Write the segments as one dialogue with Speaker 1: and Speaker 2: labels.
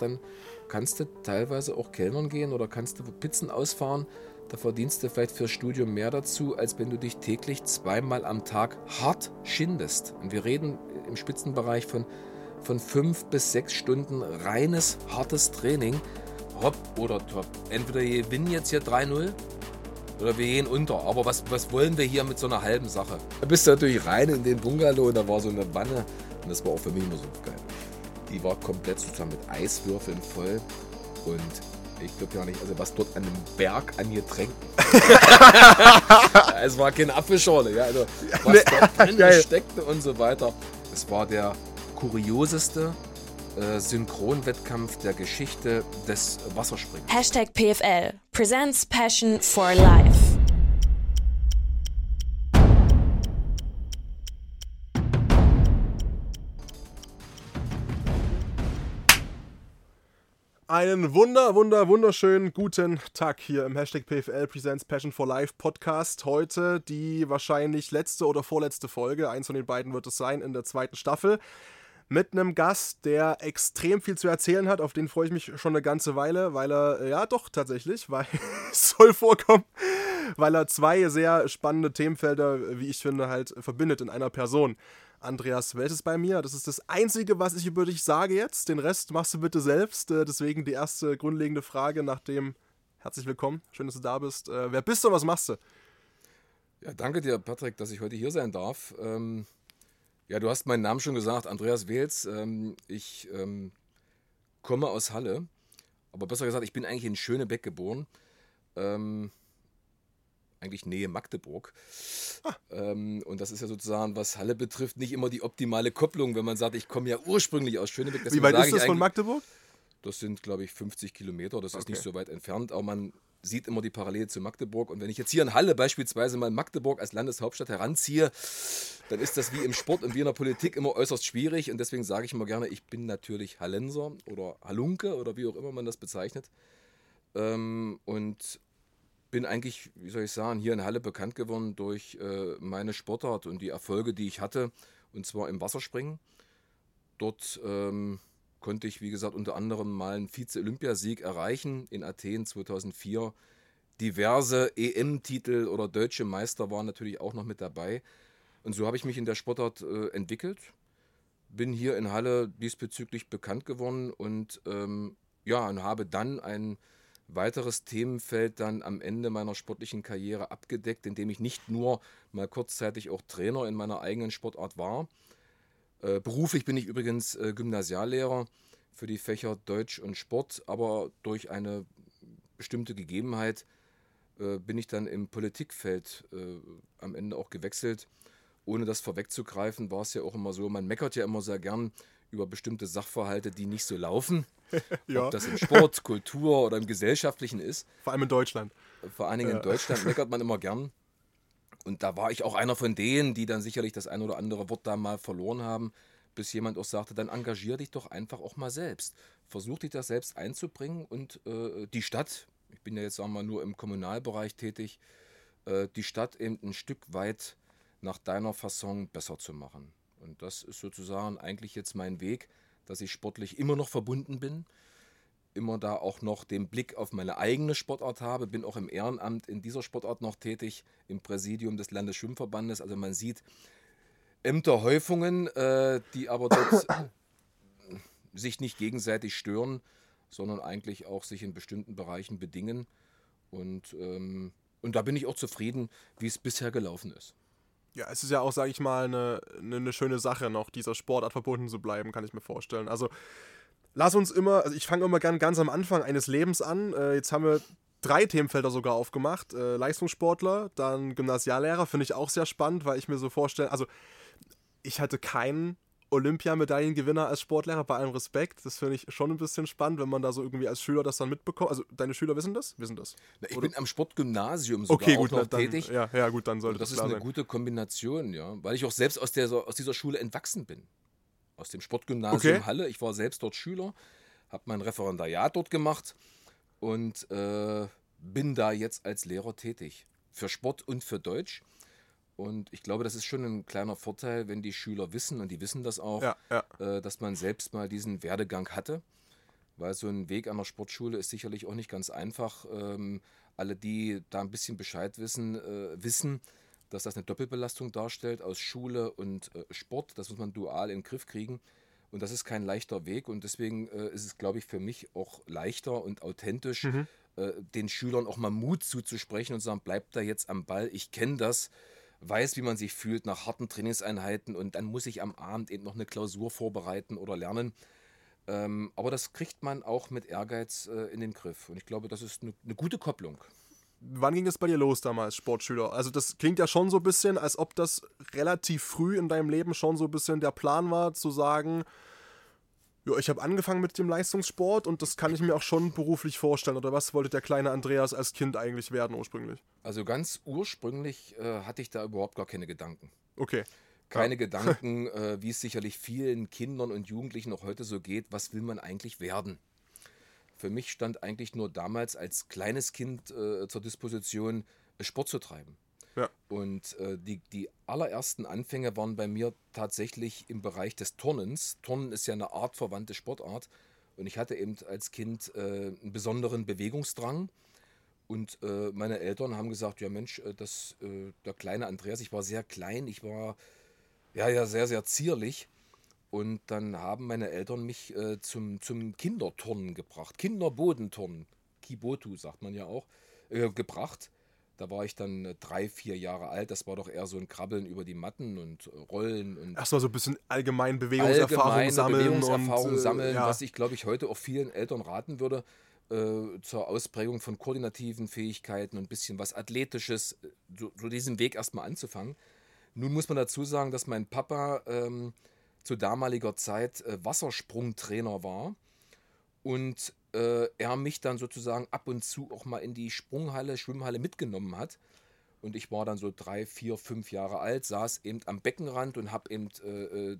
Speaker 1: dann kannst du teilweise auch Kellnern gehen oder kannst du Pizzen ausfahren. Da verdienst du vielleicht fürs Studium mehr dazu, als wenn du dich täglich zweimal am Tag hart schindest. Und wir reden im Spitzenbereich von, von fünf bis sechs Stunden reines, hartes Training. Hopp oder top. Entweder wir gewinnen jetzt hier 3-0 oder wir gehen unter. Aber was, was wollen wir hier mit so einer halben Sache? Da bist du natürlich rein in den Bungalow und da war so eine Wanne. Und das war auch für mich immer so geil. Die war komplett sozusagen mit Eiswürfeln voll. Und ich glaube ja nicht, also was dort an einem Berg an Getränken. es war keine Apfelschorle, ja. Also was dort drin steckte und so weiter. Es war der kurioseste äh, Synchronwettkampf der Geschichte des Wasserspringens.
Speaker 2: Hashtag PFL presents Passion for Life.
Speaker 3: Einen wunder, wunder, wunderschönen guten Tag hier im Hashtag PFL Presents Passion for Life Podcast. Heute die wahrscheinlich letzte oder vorletzte Folge, eins von den beiden wird es sein, in der zweiten Staffel mit einem Gast, der extrem viel zu erzählen hat. Auf den freue ich mich schon eine ganze Weile, weil er, ja doch tatsächlich, weil es soll vorkommen, weil er zwei sehr spannende Themenfelder, wie ich finde, halt verbindet in einer Person. Andreas Welt ist bei mir. Das ist das Einzige, was ich über dich sage jetzt. Den Rest machst du bitte selbst. Äh, deswegen die erste grundlegende Frage nach dem Herzlich willkommen. Schön, dass du da bist. Äh, wer bist du und was machst du?
Speaker 1: Ja, danke dir, Patrick, dass ich heute hier sein darf. Ähm ja, du hast meinen Namen schon gesagt, Andreas Wels. Ähm, ich ähm, komme aus Halle, aber besser gesagt, ich bin eigentlich in Schönebeck geboren. Ähm, eigentlich Nähe Magdeburg. Ah. Ähm, und das ist ja sozusagen, was Halle betrifft, nicht immer die optimale Kopplung, wenn man sagt, ich komme ja ursprünglich aus Schönebeck.
Speaker 3: Wie weit ist das von Magdeburg?
Speaker 1: Das sind, glaube ich, 50 Kilometer. Das okay. ist nicht so weit entfernt, aber man sieht immer die Parallele zu Magdeburg. Und wenn ich jetzt hier in Halle beispielsweise mal Magdeburg als Landeshauptstadt heranziehe, dann ist das wie im Sport und wie in der Politik immer äußerst schwierig. Und deswegen sage ich immer gerne, ich bin natürlich Hallenser oder Halunke oder wie auch immer man das bezeichnet. Ähm, und bin eigentlich, wie soll ich sagen, hier in Halle bekannt geworden durch äh, meine Sportart und die Erfolge, die ich hatte. Und zwar im Wasserspringen. Dort ähm, konnte ich, wie gesagt, unter anderem mal einen Vize-Olympiasieg erreichen in Athen 2004. Diverse EM-Titel oder deutsche Meister waren natürlich auch noch mit dabei. Und so habe ich mich in der Sportart äh, entwickelt. Bin hier in Halle diesbezüglich bekannt geworden und ähm, ja, und habe dann ein weiteres Themenfeld dann am Ende meiner sportlichen Karriere abgedeckt, indem ich nicht nur mal kurzzeitig auch Trainer in meiner eigenen Sportart war, äh, beruflich bin ich übrigens äh, Gymnasiallehrer für die Fächer Deutsch und Sport, aber durch eine bestimmte Gegebenheit äh, bin ich dann im Politikfeld am Ende auch gewechselt. Ohne das vorwegzugreifen, war es ja auch immer so, man meckert ja immer sehr gern über bestimmte Sachverhalte, die nicht so laufen. ja. Ob das im Sport, Kultur oder im Gesellschaftlichen ist.
Speaker 3: Vor allem in Deutschland.
Speaker 1: Vor allen Dingen ja. in Deutschland meckert man immer gern. Und da war ich auch einer von denen, die dann sicherlich das ein oder andere Wort da mal verloren haben, bis jemand auch sagte, dann engagier dich doch einfach auch mal selbst. Versuch dich das selbst einzubringen und äh, die Stadt, ich bin ja jetzt sagen wir mal nur im Kommunalbereich tätig, äh, die Stadt eben ein Stück weit nach deiner Fasson besser zu machen. Und das ist sozusagen eigentlich jetzt mein Weg, dass ich sportlich immer noch verbunden bin immer da auch noch den Blick auf meine eigene Sportart habe, bin auch im Ehrenamt in dieser Sportart noch tätig, im Präsidium des Landesschwimmverbandes. Also man sieht Ämterhäufungen, äh, die aber dort sich nicht gegenseitig stören, sondern eigentlich auch sich in bestimmten Bereichen bedingen. Und, ähm, und da bin ich auch zufrieden, wie es bisher gelaufen ist.
Speaker 3: Ja, es ist ja auch, sage ich mal, eine, eine schöne Sache, noch dieser Sportart verbunden zu bleiben, kann ich mir vorstellen. Also lass uns immer, also ich fange immer gern ganz am Anfang eines Lebens an. Äh, jetzt haben wir drei Themenfelder sogar aufgemacht. Äh, Leistungssportler, dann Gymnasiallehrer, finde ich auch sehr spannend, weil ich mir so vorstelle, also ich hatte keinen Olympiamedaillengewinner als Sportlehrer, bei allem Respekt. Das finde ich schon ein bisschen spannend, wenn man da so irgendwie als Schüler das dann mitbekommt. Also deine Schüler wissen das? Wissen das?
Speaker 1: Na, ich Oder? bin am Sportgymnasium sogar
Speaker 3: okay, gut,
Speaker 1: auch noch
Speaker 3: dann,
Speaker 1: tätig.
Speaker 3: Ja, ja, gut, dann sollte
Speaker 1: das,
Speaker 3: das
Speaker 1: ist eine
Speaker 3: sein.
Speaker 1: gute Kombination, ja, weil ich auch selbst aus, der, aus dieser Schule entwachsen bin aus dem Sportgymnasium okay. Halle. Ich war selbst dort Schüler, habe mein Referendariat dort gemacht und äh, bin da jetzt als Lehrer tätig. Für Sport und für Deutsch. Und ich glaube, das ist schon ein kleiner Vorteil, wenn die Schüler wissen, und die wissen das auch, ja, ja. Äh, dass man selbst mal diesen Werdegang hatte. weil so ein Weg an der Sportschule ist sicherlich auch nicht ganz einfach. Ähm, alle, die da ein bisschen Bescheid wissen, äh, wissen, dass das eine Doppelbelastung darstellt aus Schule und äh, Sport. Das muss man dual in den Griff kriegen. Und das ist kein leichter Weg. Und deswegen äh, ist es, glaube ich, für mich auch leichter und authentisch, mhm. äh, den Schülern auch mal Mut zuzusprechen und sagen, bleibt da jetzt am Ball. Ich kenne das, weiß, wie man sich fühlt nach harten Trainingseinheiten und dann muss ich am Abend eben noch eine Klausur vorbereiten oder lernen. Ähm, aber das kriegt man auch mit Ehrgeiz äh, in den Griff. Und ich glaube, das ist eine, eine gute Kopplung.
Speaker 3: Wann ging es bei dir los damals, Sportschüler? Also das klingt ja schon so ein bisschen, als ob das relativ früh in deinem Leben schon so ein bisschen der Plan war, zu sagen, ja, ich habe angefangen mit dem Leistungssport und das kann ich mir auch schon beruflich vorstellen. Oder was wollte der kleine Andreas als Kind eigentlich werden ursprünglich?
Speaker 1: Also ganz ursprünglich äh, hatte ich da überhaupt gar keine Gedanken.
Speaker 3: Okay.
Speaker 1: Keine ja. Gedanken, äh, wie es sicherlich vielen Kindern und Jugendlichen noch heute so geht, was will man eigentlich werden? Für mich stand eigentlich nur damals als kleines Kind äh, zur Disposition, äh, Sport zu treiben.
Speaker 3: Ja.
Speaker 1: Und äh, die, die allerersten Anfänge waren bei mir tatsächlich im Bereich des Turnens. Turnen ist ja eine artverwandte Sportart. Und ich hatte eben als Kind äh, einen besonderen Bewegungsdrang. Und äh, meine Eltern haben gesagt, ja Mensch, äh, das, der kleine Andreas, ich war sehr klein, ich war ja, ja sehr, sehr zierlich. Und dann haben meine Eltern mich äh, zum, zum Kinderturnen gebracht. Kinderbodenturnen, Kibotu sagt man ja auch, äh, gebracht. Da war ich dann äh, drei, vier Jahre alt. Das war doch eher so ein Krabbeln über die Matten und äh, Rollen. Und
Speaker 3: Ach so, so ein bisschen allgemein Bewegungserfahrung sammeln.
Speaker 1: Bewegungserfahrung und, äh, sammeln, ja. was ich, glaube ich, heute auch vielen Eltern raten würde, äh, zur Ausprägung von koordinativen Fähigkeiten und ein bisschen was Athletisches, so, so diesen Weg erstmal anzufangen. Nun muss man dazu sagen, dass mein Papa ähm, zu damaliger Zeit äh, Wassersprungtrainer war und äh, er mich dann sozusagen ab und zu auch mal in die Sprunghalle, Schwimmhalle mitgenommen hat. Und ich war dann so drei, vier, fünf Jahre alt, saß eben am Beckenrand und habe eben äh, äh,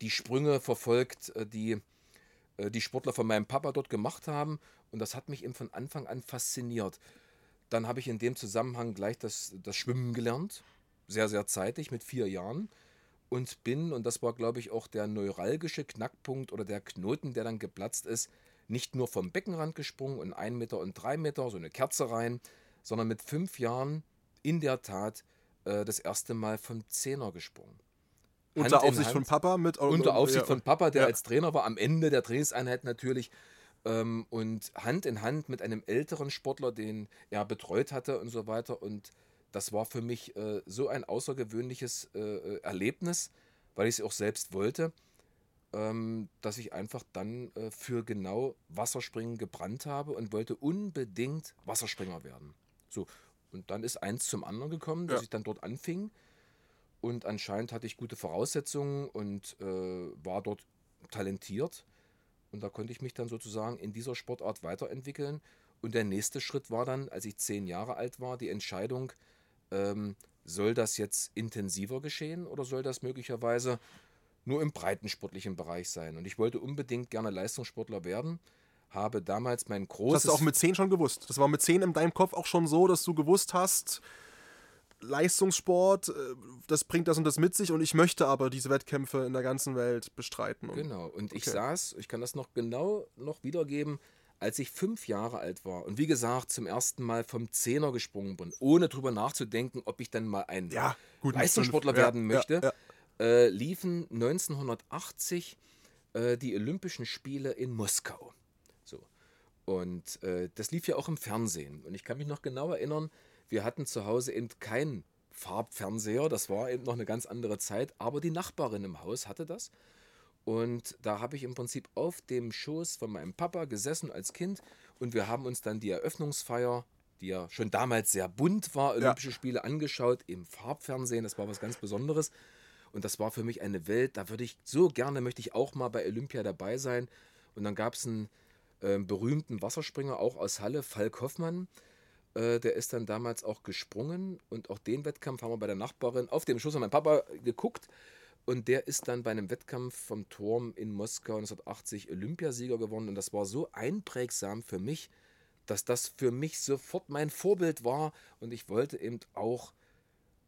Speaker 1: die Sprünge verfolgt, äh, die äh, die Sportler von meinem Papa dort gemacht haben. Und das hat mich eben von Anfang an fasziniert. Dann habe ich in dem Zusammenhang gleich das, das Schwimmen gelernt. Sehr, sehr zeitig, mit vier Jahren und bin, und das war, glaube ich, auch der neuralgische Knackpunkt oder der Knoten, der dann geplatzt ist, nicht nur vom Beckenrand gesprungen und ein Meter und drei Meter, so eine Kerze rein, sondern mit fünf Jahren in der Tat äh, das erste Mal vom Zehner gesprungen.
Speaker 3: Unter Aufsicht von Papa mit
Speaker 1: Unter Aufsicht ja, von Papa, der ja. als Trainer war, am Ende der Trainingseinheit natürlich. Ähm, und Hand in Hand mit einem älteren Sportler, den er betreut hatte und so weiter. Und das war für mich äh, so ein außergewöhnliches äh, äh Erlebnis, weil ich es auch selbst wollte, ähm, dass ich einfach dann äh, für genau Wasserspringen gebrannt habe und wollte unbedingt Wasserspringer werden. So, und dann ist eins zum anderen gekommen, dass ja. ich dann dort anfing. Und anscheinend hatte ich gute Voraussetzungen und äh, war dort talentiert. Und da konnte ich mich dann sozusagen in dieser Sportart weiterentwickeln. Und der nächste Schritt war dann, als ich zehn Jahre alt war, die Entscheidung, ähm, soll das jetzt intensiver geschehen oder soll das möglicherweise nur im breitensportlichen Bereich sein? Und ich wollte unbedingt gerne Leistungssportler werden, habe damals mein großes...
Speaker 3: Das hast du auch mit 10 schon gewusst? Das war mit 10 in deinem Kopf auch schon so, dass du gewusst hast, Leistungssport, äh, das bringt das und das mit sich und ich möchte aber diese Wettkämpfe in der ganzen Welt bestreiten.
Speaker 1: Und genau, und ich okay. saß, ich kann das noch genau noch wiedergeben, als ich fünf Jahre alt war und wie gesagt zum ersten Mal vom Zehner gesprungen bin, ohne drüber nachzudenken, ob ich dann mal ein
Speaker 3: ja,
Speaker 1: gut, Leistungssportler werden ja, möchte, ja, äh, liefen 1980 äh, die Olympischen Spiele in Moskau. So. Und äh, das lief ja auch im Fernsehen. Und ich kann mich noch genau erinnern, wir hatten zu Hause eben keinen Farbfernseher, das war eben noch eine ganz andere Zeit, aber die Nachbarin im Haus hatte das. Und da habe ich im Prinzip auf dem Schoß von meinem Papa gesessen als Kind und wir haben uns dann die Eröffnungsfeier, die ja schon damals sehr bunt war, Olympische ja. Spiele angeschaut im Farbfernsehen. Das war was ganz Besonderes. Und das war für mich eine Welt, da würde ich so gerne, möchte ich auch mal bei Olympia dabei sein. Und dann gab es einen äh, berühmten Wasserspringer, auch aus Halle, Falk Hoffmann. Äh, der ist dann damals auch gesprungen und auch den Wettkampf haben wir bei der Nachbarin auf dem Schoß von meinem Papa geguckt. Und der ist dann bei einem Wettkampf vom Turm in Moskau 1980 Olympiasieger geworden. Und das war so einprägsam für mich, dass das für mich sofort mein Vorbild war. Und ich wollte eben auch,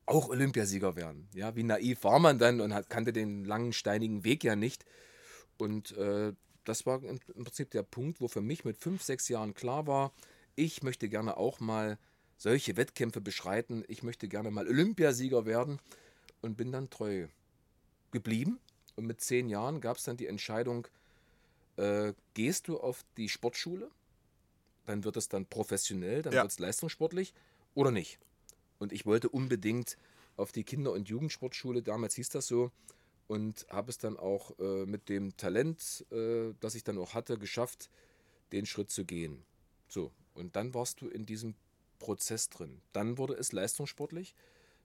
Speaker 1: auch Olympiasieger werden. Ja, wie naiv war man dann und hat, kannte den langen, steinigen Weg ja nicht. Und äh, das war im Prinzip der Punkt, wo für mich mit fünf, sechs Jahren klar war, ich möchte gerne auch mal solche Wettkämpfe beschreiten, ich möchte gerne mal Olympiasieger werden und bin dann treu geblieben. Und mit zehn Jahren gab es dann die Entscheidung, äh, gehst du auf die Sportschule, dann wird es dann professionell, dann
Speaker 3: Ja.
Speaker 1: wird es leistungssportlich oder nicht. Und ich wollte unbedingt auf die Kinder- und Jugendsportschule, damals hieß das so, und habe es dann auch äh, mit dem Talent, äh, das ich dann auch hatte, geschafft, den Schritt zu gehen. So, und dann warst du in diesem Prozess drin. Dann wurde es leistungssportlich.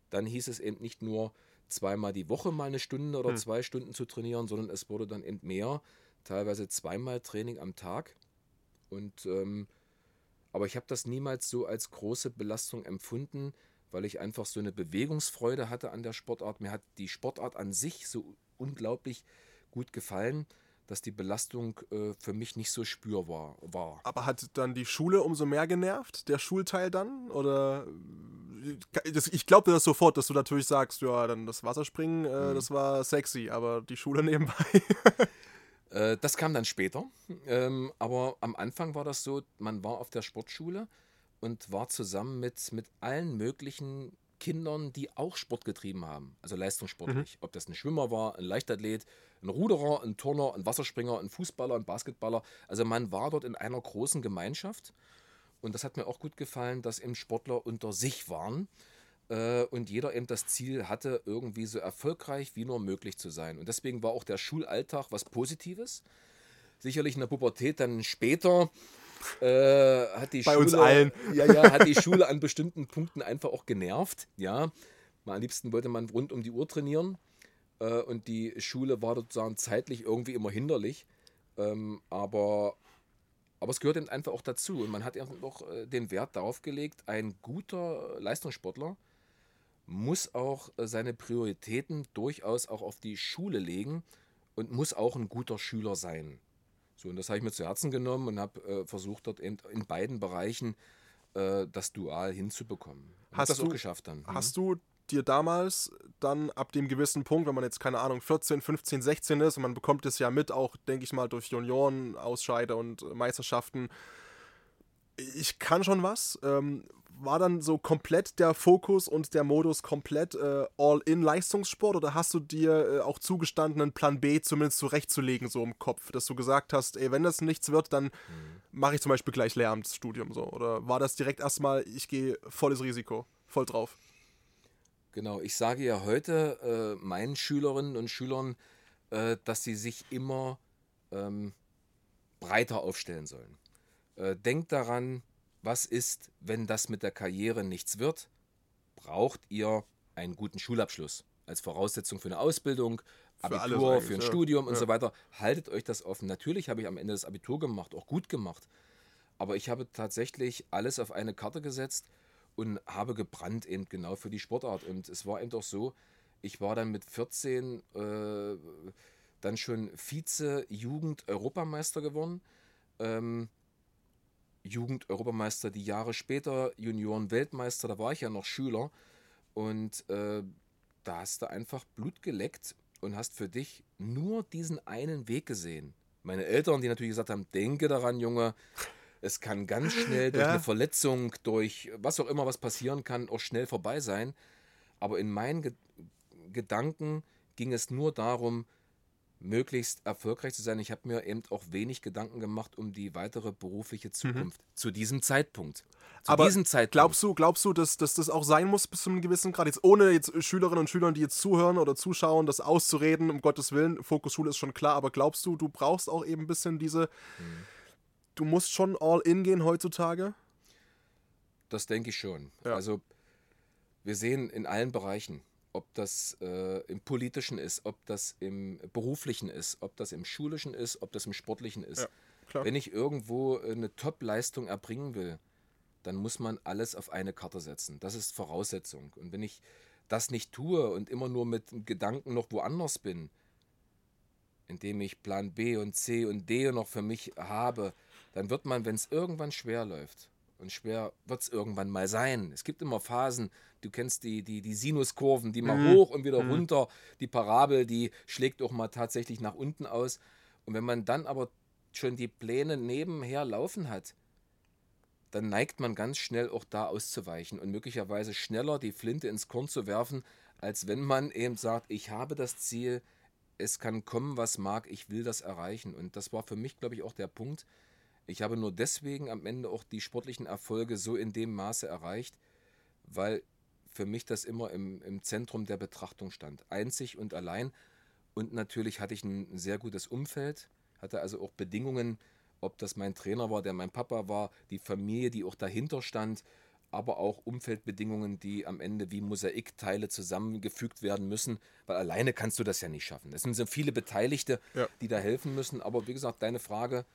Speaker 1: Dann hieß es eben nicht nur zweimal die Woche mal eine Stunde oder zwei Stunden zu trainieren, sondern es wurde dann eben mehr, teilweise zweimal Training am Tag. Und ähm, aber ich habe das niemals so als große Belastung empfunden, weil ich einfach so eine Bewegungsfreude hatte an der Sportart. Mir hat die Sportart an sich so unglaublich gut gefallen, dass die Belastung äh, für mich nicht so spürbar war.
Speaker 3: Aber hat dann die Schule umso mehr genervt, der Schulteil dann? Oder äh, ich glaube das sofort, dass du natürlich sagst, ja, dann das Wasserspringen, äh, das war sexy, aber die Schule nebenbei.
Speaker 1: Äh, das kam dann später. Ähm, aber am Anfang war das so, man war auf der Sportschule und war zusammen mit, mit allen möglichen Kindern, die auch Sport getrieben haben. Also leistungssportlich. Ob das ein Schwimmer war, ein Leichtathlet, ein Ruderer, ein Turner, ein Wasserspringer, ein Fußballer, ein Basketballer. Also man war dort in einer großen Gemeinschaft. Und das hat mir auch gut gefallen, dass eben Sportler unter sich waren äh, und jeder eben das Ziel hatte, irgendwie so erfolgreich wie nur möglich zu sein. Und deswegen war auch der Schulalltag was Positives. Sicherlich in der Pubertät dann später äh, hat die
Speaker 3: Bei
Speaker 1: Schule,
Speaker 3: uns allen.
Speaker 1: Ja, ja, hat die Schule an bestimmten Punkten einfach auch genervt. Ja, mal am liebsten wollte man rund um die Uhr trainieren äh, und die Schule war sozusagen zeitlich irgendwie immer hinderlich. Ähm, aber aber es gehört eben einfach auch dazu. Und man hat eben auch äh, den Wert darauf gelegt, ein guter Leistungssportler muss auch äh, seine Prioritäten durchaus auch auf die Schule legen und muss auch ein guter Schüler sein. So, und das habe ich mir zu Herzen genommen und habe äh, versucht, dort eben in beiden Bereichen äh, das Dual hinzubekommen. Und
Speaker 3: Hast
Speaker 1: das auch
Speaker 3: du-
Speaker 1: geschafft dann. Mhm.
Speaker 3: Hast du dir damals dann ab dem gewissen Punkt, wenn man jetzt keine Ahnung 14, 15, 16 ist und man bekommt es ja mit, auch denke ich mal durch Junioren, Ausscheide und Meisterschaften, ich kann schon was. Ähm, war dann so komplett der Fokus und der Modus komplett äh, All-in-Leistungssport oder hast du dir äh, auch zugestanden, einen Plan B zumindest zurechtzulegen, so im Kopf, dass du gesagt hast, ey, wenn das nichts wird, dann mache ich zum Beispiel gleich Lehramtsstudium so? Oder war das direkt erstmal, ich gehe volles Risiko, voll drauf?
Speaker 1: Genau, ich sage ja heute äh, meinen Schülerinnen und Schülern, äh, dass sie sich immer ähm, breiter aufstellen sollen. Äh, denkt daran, was ist, wenn das mit der Karriere nichts wird? Braucht ihr einen guten Schulabschluss als Voraussetzung für eine Ausbildung,
Speaker 3: Für
Speaker 1: Abitur, für ein
Speaker 3: ja.
Speaker 1: Studium und
Speaker 3: Ja.
Speaker 1: so weiter? Haltet euch das offen. Natürlich habe ich am Ende das Abitur gemacht, auch gut gemacht. Aber ich habe tatsächlich alles auf eine Karte gesetzt und habe gebrannt eben genau für die Sportart. Und es war eben auch so, ich war dann mit 14 äh, dann schon Vize-Jugend-Europameister geworden. Ähm, Jugend-Europameister die Jahre später, Junioren-Weltmeister, da war ich ja noch Schüler. Und äh, da hast du einfach Blut geleckt und hast für dich nur diesen einen Weg gesehen. Meine Eltern, die natürlich gesagt haben, denke daran, Junge, es kann ganz schnell durch
Speaker 3: Ja.
Speaker 1: eine Verletzung, durch was auch immer was passieren kann, auch schnell vorbei sein. Aber in meinen Ge Gedanken ging es nur darum, möglichst erfolgreich zu sein. Ich habe mir eben auch wenig Gedanken gemacht um die weitere berufliche Zukunft zu diesem Zeitpunkt. Zu
Speaker 3: Mhm. Aber
Speaker 1: diesem Zeitpunkt.
Speaker 3: Glaubst du, glaubst du, dass, dass das auch sein muss bis zu einem gewissen Grad? Jetzt ohne jetzt Schülerinnen und Schülern, die jetzt zuhören oder zuschauen, das auszureden, um Gottes Willen, Fokus Schule ist schon klar, aber glaubst du, du brauchst auch eben ein bisschen diese,
Speaker 1: Mhm.
Speaker 3: du musst schon all in gehen heutzutage?
Speaker 1: Das denke ich schon.
Speaker 3: Ja.
Speaker 1: Also wir sehen in allen Bereichen, ob das äh, im politischen ist, ob das im beruflichen ist, ob das im schulischen ist, ob das im sportlichen ist.
Speaker 3: Ja.
Speaker 1: Wenn ich irgendwo eine Top-Leistung erbringen will, dann muss man alles auf eine Karte setzen. Das ist Voraussetzung. Und wenn ich das nicht tue und immer nur mit Gedanken noch woanders bin, indem ich Plan B und C und D noch für mich habe, dann wird man, wenn es irgendwann schwer läuft, und schwer wird es irgendwann mal sein. Es gibt immer Phasen, du kennst die, die, die Sinuskurven, die mal hoch und wieder runter. Die Parabel, die schlägt auch mal tatsächlich nach unten aus. Und wenn man dann aber schon die Pläne nebenher laufen hat, dann neigt man ganz schnell auch da auszuweichen und möglicherweise schneller die Flinte ins Korn zu werfen, als wenn man eben sagt, ich habe das Ziel, es kann kommen, was mag, ich will das erreichen. Und das war für mich, glaube ich, auch der Punkt. Ich habe nur deswegen am Ende auch die sportlichen Erfolge so in dem Maße erreicht, weil für mich das immer im, im Zentrum der Betrachtung stand. Einzig und allein. Und natürlich hatte ich ein sehr gutes Umfeld, hatte also auch Bedingungen, ob das mein Trainer war, der mein Papa war, die Familie, die auch dahinter stand, aber auch Umfeldbedingungen, die am Ende wie Mosaikteile zusammengefügt werden müssen, weil alleine kannst du das ja nicht schaffen. Es sind so viele Beteiligte, ja. die da helfen müssen. Aber wie gesagt, deine Frage,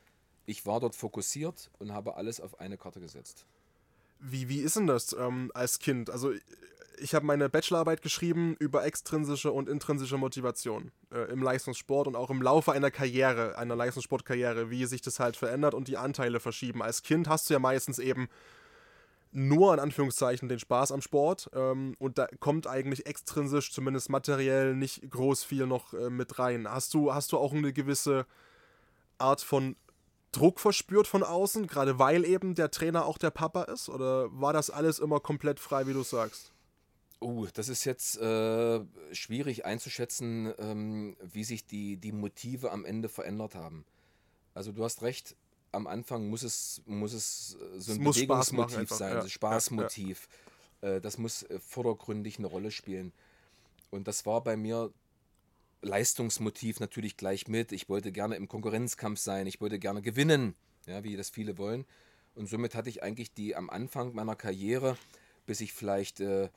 Speaker 1: ich war dort fokussiert und habe alles auf eine Karte gesetzt.
Speaker 3: Wie, wie ist denn das ähm, als Kind? Also ich habe meine Bachelorarbeit geschrieben über extrinsische und intrinsische Motivation äh, im Leistungssport und auch im Laufe einer Karriere, einer Leistungssportkarriere, wie sich das halt verändert und die Anteile verschieben. Als Kind hast du ja meistens eben nur in Anführungszeichen den Spaß am Sport ähm, und da kommt eigentlich extrinsisch, zumindest materiell, nicht groß viel noch äh, mit rein. Hast du, hast du auch eine gewisse Art von Druck verspürt von außen, gerade weil eben der Trainer auch der Papa ist? Oder war das alles immer komplett frei, wie du sagst?
Speaker 1: Oh, das ist jetzt äh, schwierig einzuschätzen, ähm, wie sich die, die Motive am Ende verändert haben. Also du hast recht, am Anfang muss es, muss es äh, so ein es Bewegungsmotiv sein, ja. Spaßmotiv. Ja, ja. Äh, das muss äh, vordergründig eine Rolle spielen. Und das war bei mir Leistungsmotiv natürlich gleich mit. Ich wollte gerne im Konkurrenzkampf sein, ich wollte gerne gewinnen, ja, wie das viele wollen. Und somit hatte ich eigentlich die am Anfang meiner Karriere, bis ich vielleicht äh,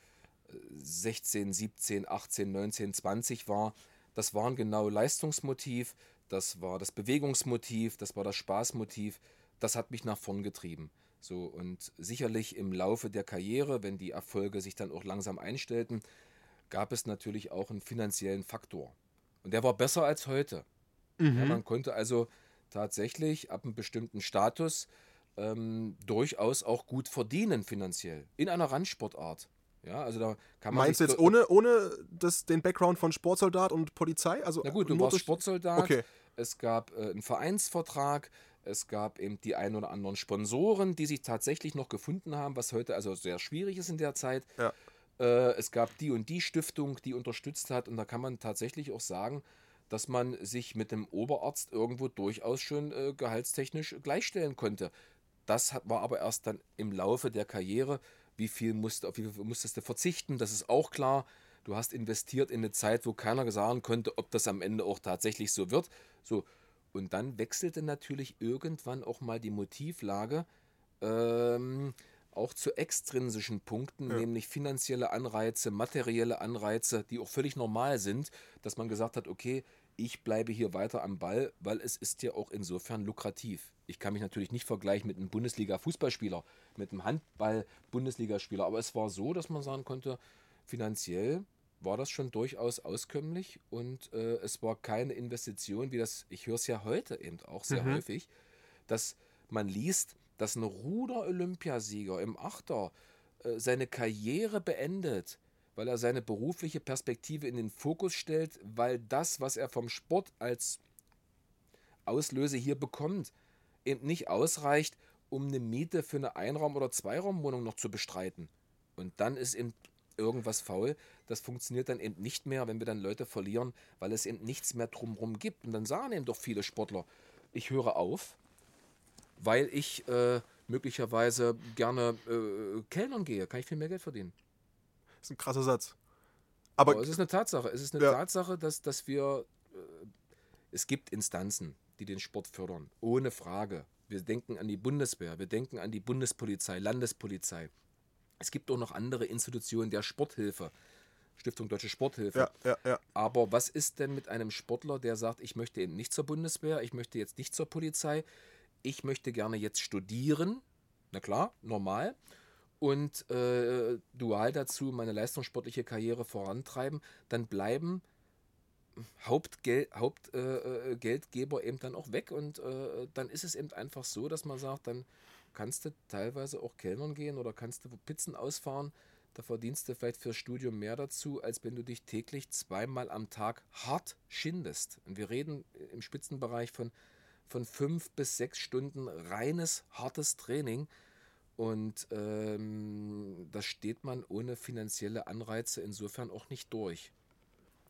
Speaker 1: 16, 17, 18, 19, 20 war, das waren genau Leistungsmotiv, das war das Bewegungsmotiv, das war das Spaßmotiv, das hat mich nach vorn getrieben. So, und sicherlich im Laufe der Karriere, wenn die Erfolge sich dann auch langsam einstellten, gab es natürlich auch einen finanziellen Faktor. Und der war besser als heute. Mhm. Ja, man konnte also tatsächlich ab einem bestimmten Status ähm, durchaus auch gut verdienen finanziell in einer Randsportart. Ja, also da kann
Speaker 3: man Meinst du jetzt ohne, ohne das, den Background von Sportsoldat und Polizei? Also
Speaker 1: Na gut, du warst Sportsoldat, okay. es gab äh, einen Vereinsvertrag, es gab eben die ein oder anderen Sponsoren, die sich tatsächlich noch gefunden haben, was heute also sehr schwierig ist in der Zeit. Ja. Äh, es gab die und die Stiftung, die unterstützt hat und da kann man tatsächlich auch sagen, dass man sich mit dem Oberarzt irgendwo durchaus schon äh, gehaltstechnisch gleichstellen konnte. Das hat, war aber erst dann im Laufe der Karriere wie viel musst, auf wie viel musstest du verzichten, das ist auch klar. Du hast investiert in eine Zeit, wo keiner sagen konnte, ob das am Ende auch tatsächlich so wird. So. Und dann wechselte natürlich irgendwann auch mal die Motivlage ähm, auch zu extrinsischen Punkten, ja. nämlich finanzielle Anreize, materielle Anreize, die auch völlig normal sind, dass man gesagt hat, okay, ich bleibe hier weiter am Ball, weil es ist ja auch insofern lukrativ. Ich kann mich natürlich nicht vergleichen mit einem Bundesliga-Fußballspieler, mit einem Handball-Bundesligaspieler, aber es war so, dass man sagen konnte, finanziell war das schon durchaus auskömmlich und äh, es war keine Investition, wie das, ich höre es ja heute eben auch sehr mhm. häufig, dass man liest, dass ein Ruder-Olympiasieger im Achter äh, seine Karriere beendet weil er seine berufliche Perspektive in den Fokus stellt, weil das, was er vom Sport als Auslöse hier bekommt, eben nicht ausreicht, um eine Miete für eine Einraum- oder Zweiraumwohnung noch zu bestreiten. Und dann ist eben irgendwas faul. Das funktioniert dann eben nicht mehr, wenn wir dann Leute verlieren, weil es eben nichts mehr drumherum gibt. Und dann sagen eben doch viele Sportler, ich höre auf, weil ich äh, möglicherweise gerne äh, Kellnern gehe, kann ich viel mehr Geld verdienen.
Speaker 3: Das ist ein krasser Satz.
Speaker 1: Aber, Aber es ist eine Tatsache. Es ist eine ja. Tatsache, dass, dass wir. Äh, es gibt Instanzen, die den Sport fördern. Ohne Frage. Wir denken an die Bundeswehr, wir denken an die Bundespolizei, Landespolizei. Es gibt auch noch andere Institutionen der Sporthilfe. Stiftung Deutsche Sporthilfe.
Speaker 3: Ja, ja, ja.
Speaker 1: Aber was ist denn mit einem Sportler, der sagt, ich möchte eben nicht zur Bundeswehr, ich möchte jetzt nicht zur Polizei, ich möchte gerne jetzt studieren? Na klar, normal und äh, dual dazu meine leistungssportliche Karriere vorantreiben, dann bleiben Hauptgel Hauptgeldgeber äh, äh eben dann auch weg und äh, dann ist es eben einfach so, dass man sagt, dann kannst du teilweise auch Kellnern gehen oder kannst du Pizzen ausfahren, da verdienst du vielleicht fürs Studium mehr dazu, als wenn du dich täglich zweimal am Tag hart schindest. Und wir reden im Spitzenbereich von von fünf bis sechs Stunden reines, hartes Training. Und ähm, das steht man ohne finanzielle Anreize insofern auch nicht durch.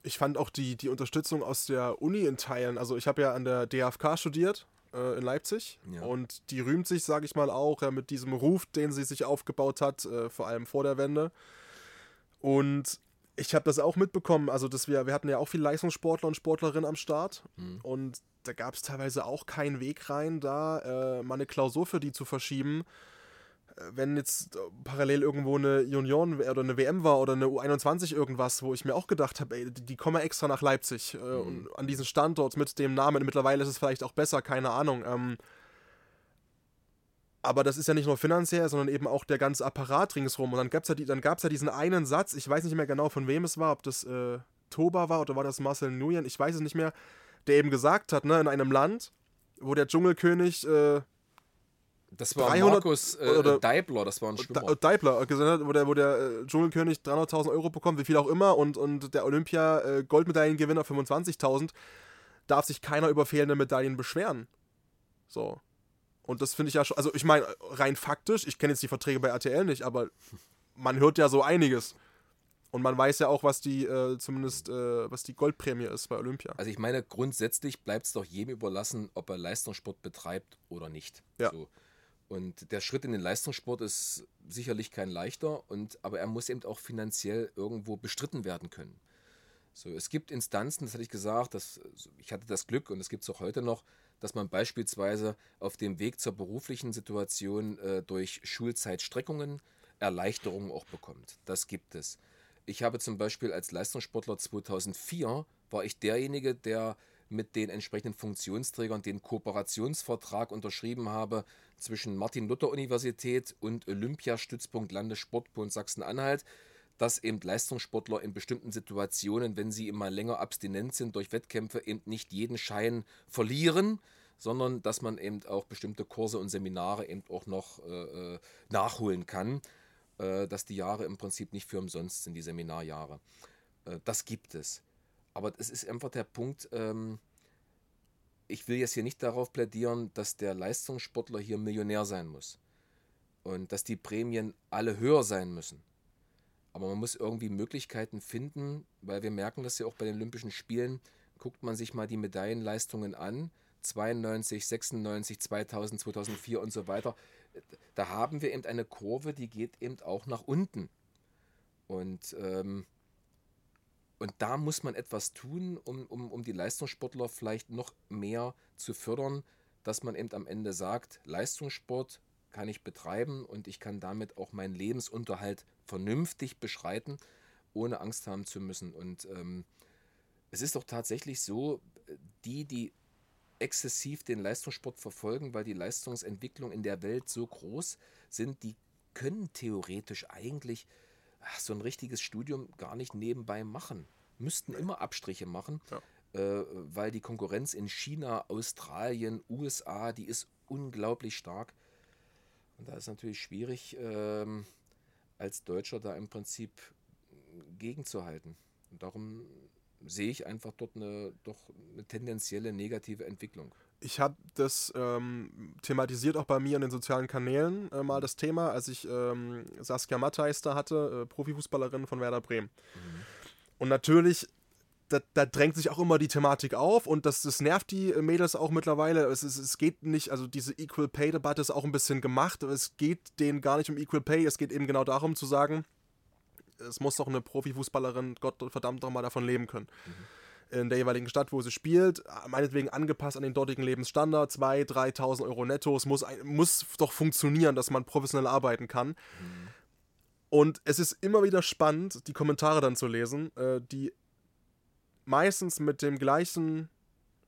Speaker 3: Ich fand auch die, die Unterstützung aus der Uni in Teilen, also ich habe ja an der DFK studiert äh, in Leipzig ja. und die rühmt sich, sage ich mal, auch ja, mit diesem Ruf, den sie sich aufgebaut hat, äh, vor allem vor der Wende. Und ich habe das auch mitbekommen, also dass wir, wir hatten ja auch viele Leistungssportler und Sportlerinnen am Start mhm. und da gab es teilweise auch keinen Weg rein, da äh, mal eine Klausur für die zu verschieben. Äh, wenn jetzt äh, parallel irgendwo eine Union oder eine WM war oder eine U21 irgendwas, wo ich mir auch gedacht habe, ey, die, die kommen extra nach Leipzig äh, mhm. an diesen Standort mit dem Namen. Mittlerweile ist es vielleicht auch besser, keine Ahnung. Ähm, aber das ist ja nicht nur finanziell, sondern eben auch der ganze Apparat ringsrum. Und dann gab es ja, die, ja diesen einen Satz, ich weiß nicht mehr genau, von wem es war, ob das äh, Toba war oder war das Marcel Nguyen, ich weiß es nicht mehr, der eben gesagt hat, ne, in einem Land, wo der Dschungelkönig. Äh,
Speaker 1: das war 300, Markus äh, oder, Deibler, das war ein Schwimmer.
Speaker 3: Deibler, wo der, wo der äh, Dschungelkönig 300.000 Euro bekommt, wie viel auch immer, und, und der Olympia-Goldmedaillengewinner äh, 25.000, darf sich keiner über fehlende Medaillen beschweren. So. Und das finde ich ja schon, also ich meine, rein faktisch, ich kenne jetzt die Verträge bei RTL nicht, aber man hört ja so einiges. Und man weiß ja auch, was die, äh, zumindest, äh, was die Goldprämie ist bei Olympia.
Speaker 1: Also ich meine, grundsätzlich bleibt es doch jedem überlassen, ob er Leistungssport betreibt oder nicht.
Speaker 3: Ja.
Speaker 1: So. Und der Schritt in den Leistungssport ist sicherlich kein leichter, und, aber er muss eben auch finanziell irgendwo bestritten werden können. So, es gibt Instanzen, das hatte ich gesagt, dass, ich hatte das Glück und es gibt es auch heute noch, dass man beispielsweise auf dem Weg zur beruflichen Situation äh, durch Schulzeitstreckungen Erleichterungen auch bekommt. Das gibt es. Ich habe zum Beispiel als Leistungssportler 2004 war ich derjenige, der mit den entsprechenden Funktionsträgern den Kooperationsvertrag unterschrieben habe zwischen Martin-Luther-Universität und Olympiastützpunkt Landessportbund Sachsen-Anhalt, dass eben Leistungssportler in bestimmten Situationen, wenn sie immer länger abstinent sind durch Wettkämpfe, eben nicht jeden Schein verlieren, sondern dass man eben auch bestimmte Kurse und Seminare eben auch noch äh, äh, nachholen kann, äh, dass die Jahre im Prinzip nicht für umsonst sind, die Seminarjahre. Äh, das gibt es. Aber es ist einfach der Punkt, ähm, ich will jetzt hier nicht darauf plädieren, dass der Leistungssportler hier Millionär sein muss und dass die Prämien alle höher sein müssen. Aber man muss irgendwie Möglichkeiten finden, weil wir merken das ja auch bei den Olympischen Spielen. Guckt man sich mal die Medaillenleistungen an, 92, 96, 2000, 2004 und so weiter. Da haben wir eben eine Kurve, die geht eben auch nach unten. Und, ähm, und da muss man etwas tun, um, um, um die Leistungssportler vielleicht noch mehr zu fördern, dass man eben am Ende sagt, Leistungssport kann ich betreiben und ich kann damit auch meinen Lebensunterhalt vernünftig beschreiten, ohne Angst haben zu müssen. Und ähm, es ist doch tatsächlich so, die, die exzessiv den Leistungssport verfolgen, weil die Leistungsentwicklung in der Welt so groß sind, die können theoretisch eigentlich ach, so ein richtiges Studium gar nicht nebenbei machen. Müssten immer Abstriche machen, ja. äh, weil die Konkurrenz in China, Australien, USA, die ist unglaublich stark. Und da ist natürlich schwierig, ähm, als Deutscher da im Prinzip gegenzuhalten. Und darum sehe ich einfach dort eine doch eine tendenzielle negative Entwicklung.
Speaker 3: Ich habe das ähm, thematisiert auch bei mir in den sozialen Kanälen äh, mal das Thema, als ich ähm, Saskia Matthijs da hatte, äh, Profifußballerin von Werder Bremen. Mhm. Und natürlich da, da, drängt sich auch immer die Thematik auf und das, das nervt die Mädels auch mittlerweile. Es, es, es geht nicht, also diese Equal Pay-Debatte ist auch ein bisschen gemacht. Es geht denen gar nicht um Equal Pay, es geht eben genau darum zu sagen, es muss doch eine Profifußballerin, Gott verdammt doch mal davon leben können. Mhm. In der jeweiligen Stadt, wo sie spielt, meinetwegen angepasst an den dortigen Lebensstandard, 2.000, 3.000 Euro netto. Es muss, muss doch funktionieren, dass man professionell arbeiten kann. Mhm. Und es ist immer wieder spannend, die Kommentare dann zu lesen, äh, die meistens mit dem gleichen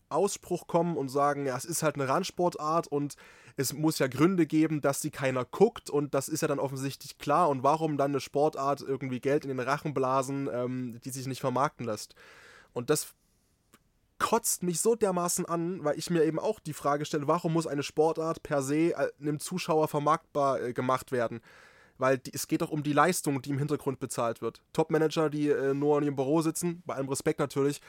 Speaker 3: Ausspruch kommen und sagen, ja, es ist halt eine Randsportart und es muss ja Gründe geben, dass sie keiner guckt und das ist ja dann offensichtlich klar und warum dann eine Sportart irgendwie Geld in den Rachen blasen, ähm, die sich nicht vermarkten lässt. Und das kotzt mich so dermaßen an, weil ich mir eben auch die Frage stelle, warum muss eine Sportart per se äh, einem Zuschauer vermarktbar äh, gemacht werden? Weil die, es geht doch um die Leistung, die im Hintergrund bezahlt wird. Top-Manager, die äh, nur in ihrem Büro sitzen, bei allem Respekt natürlich,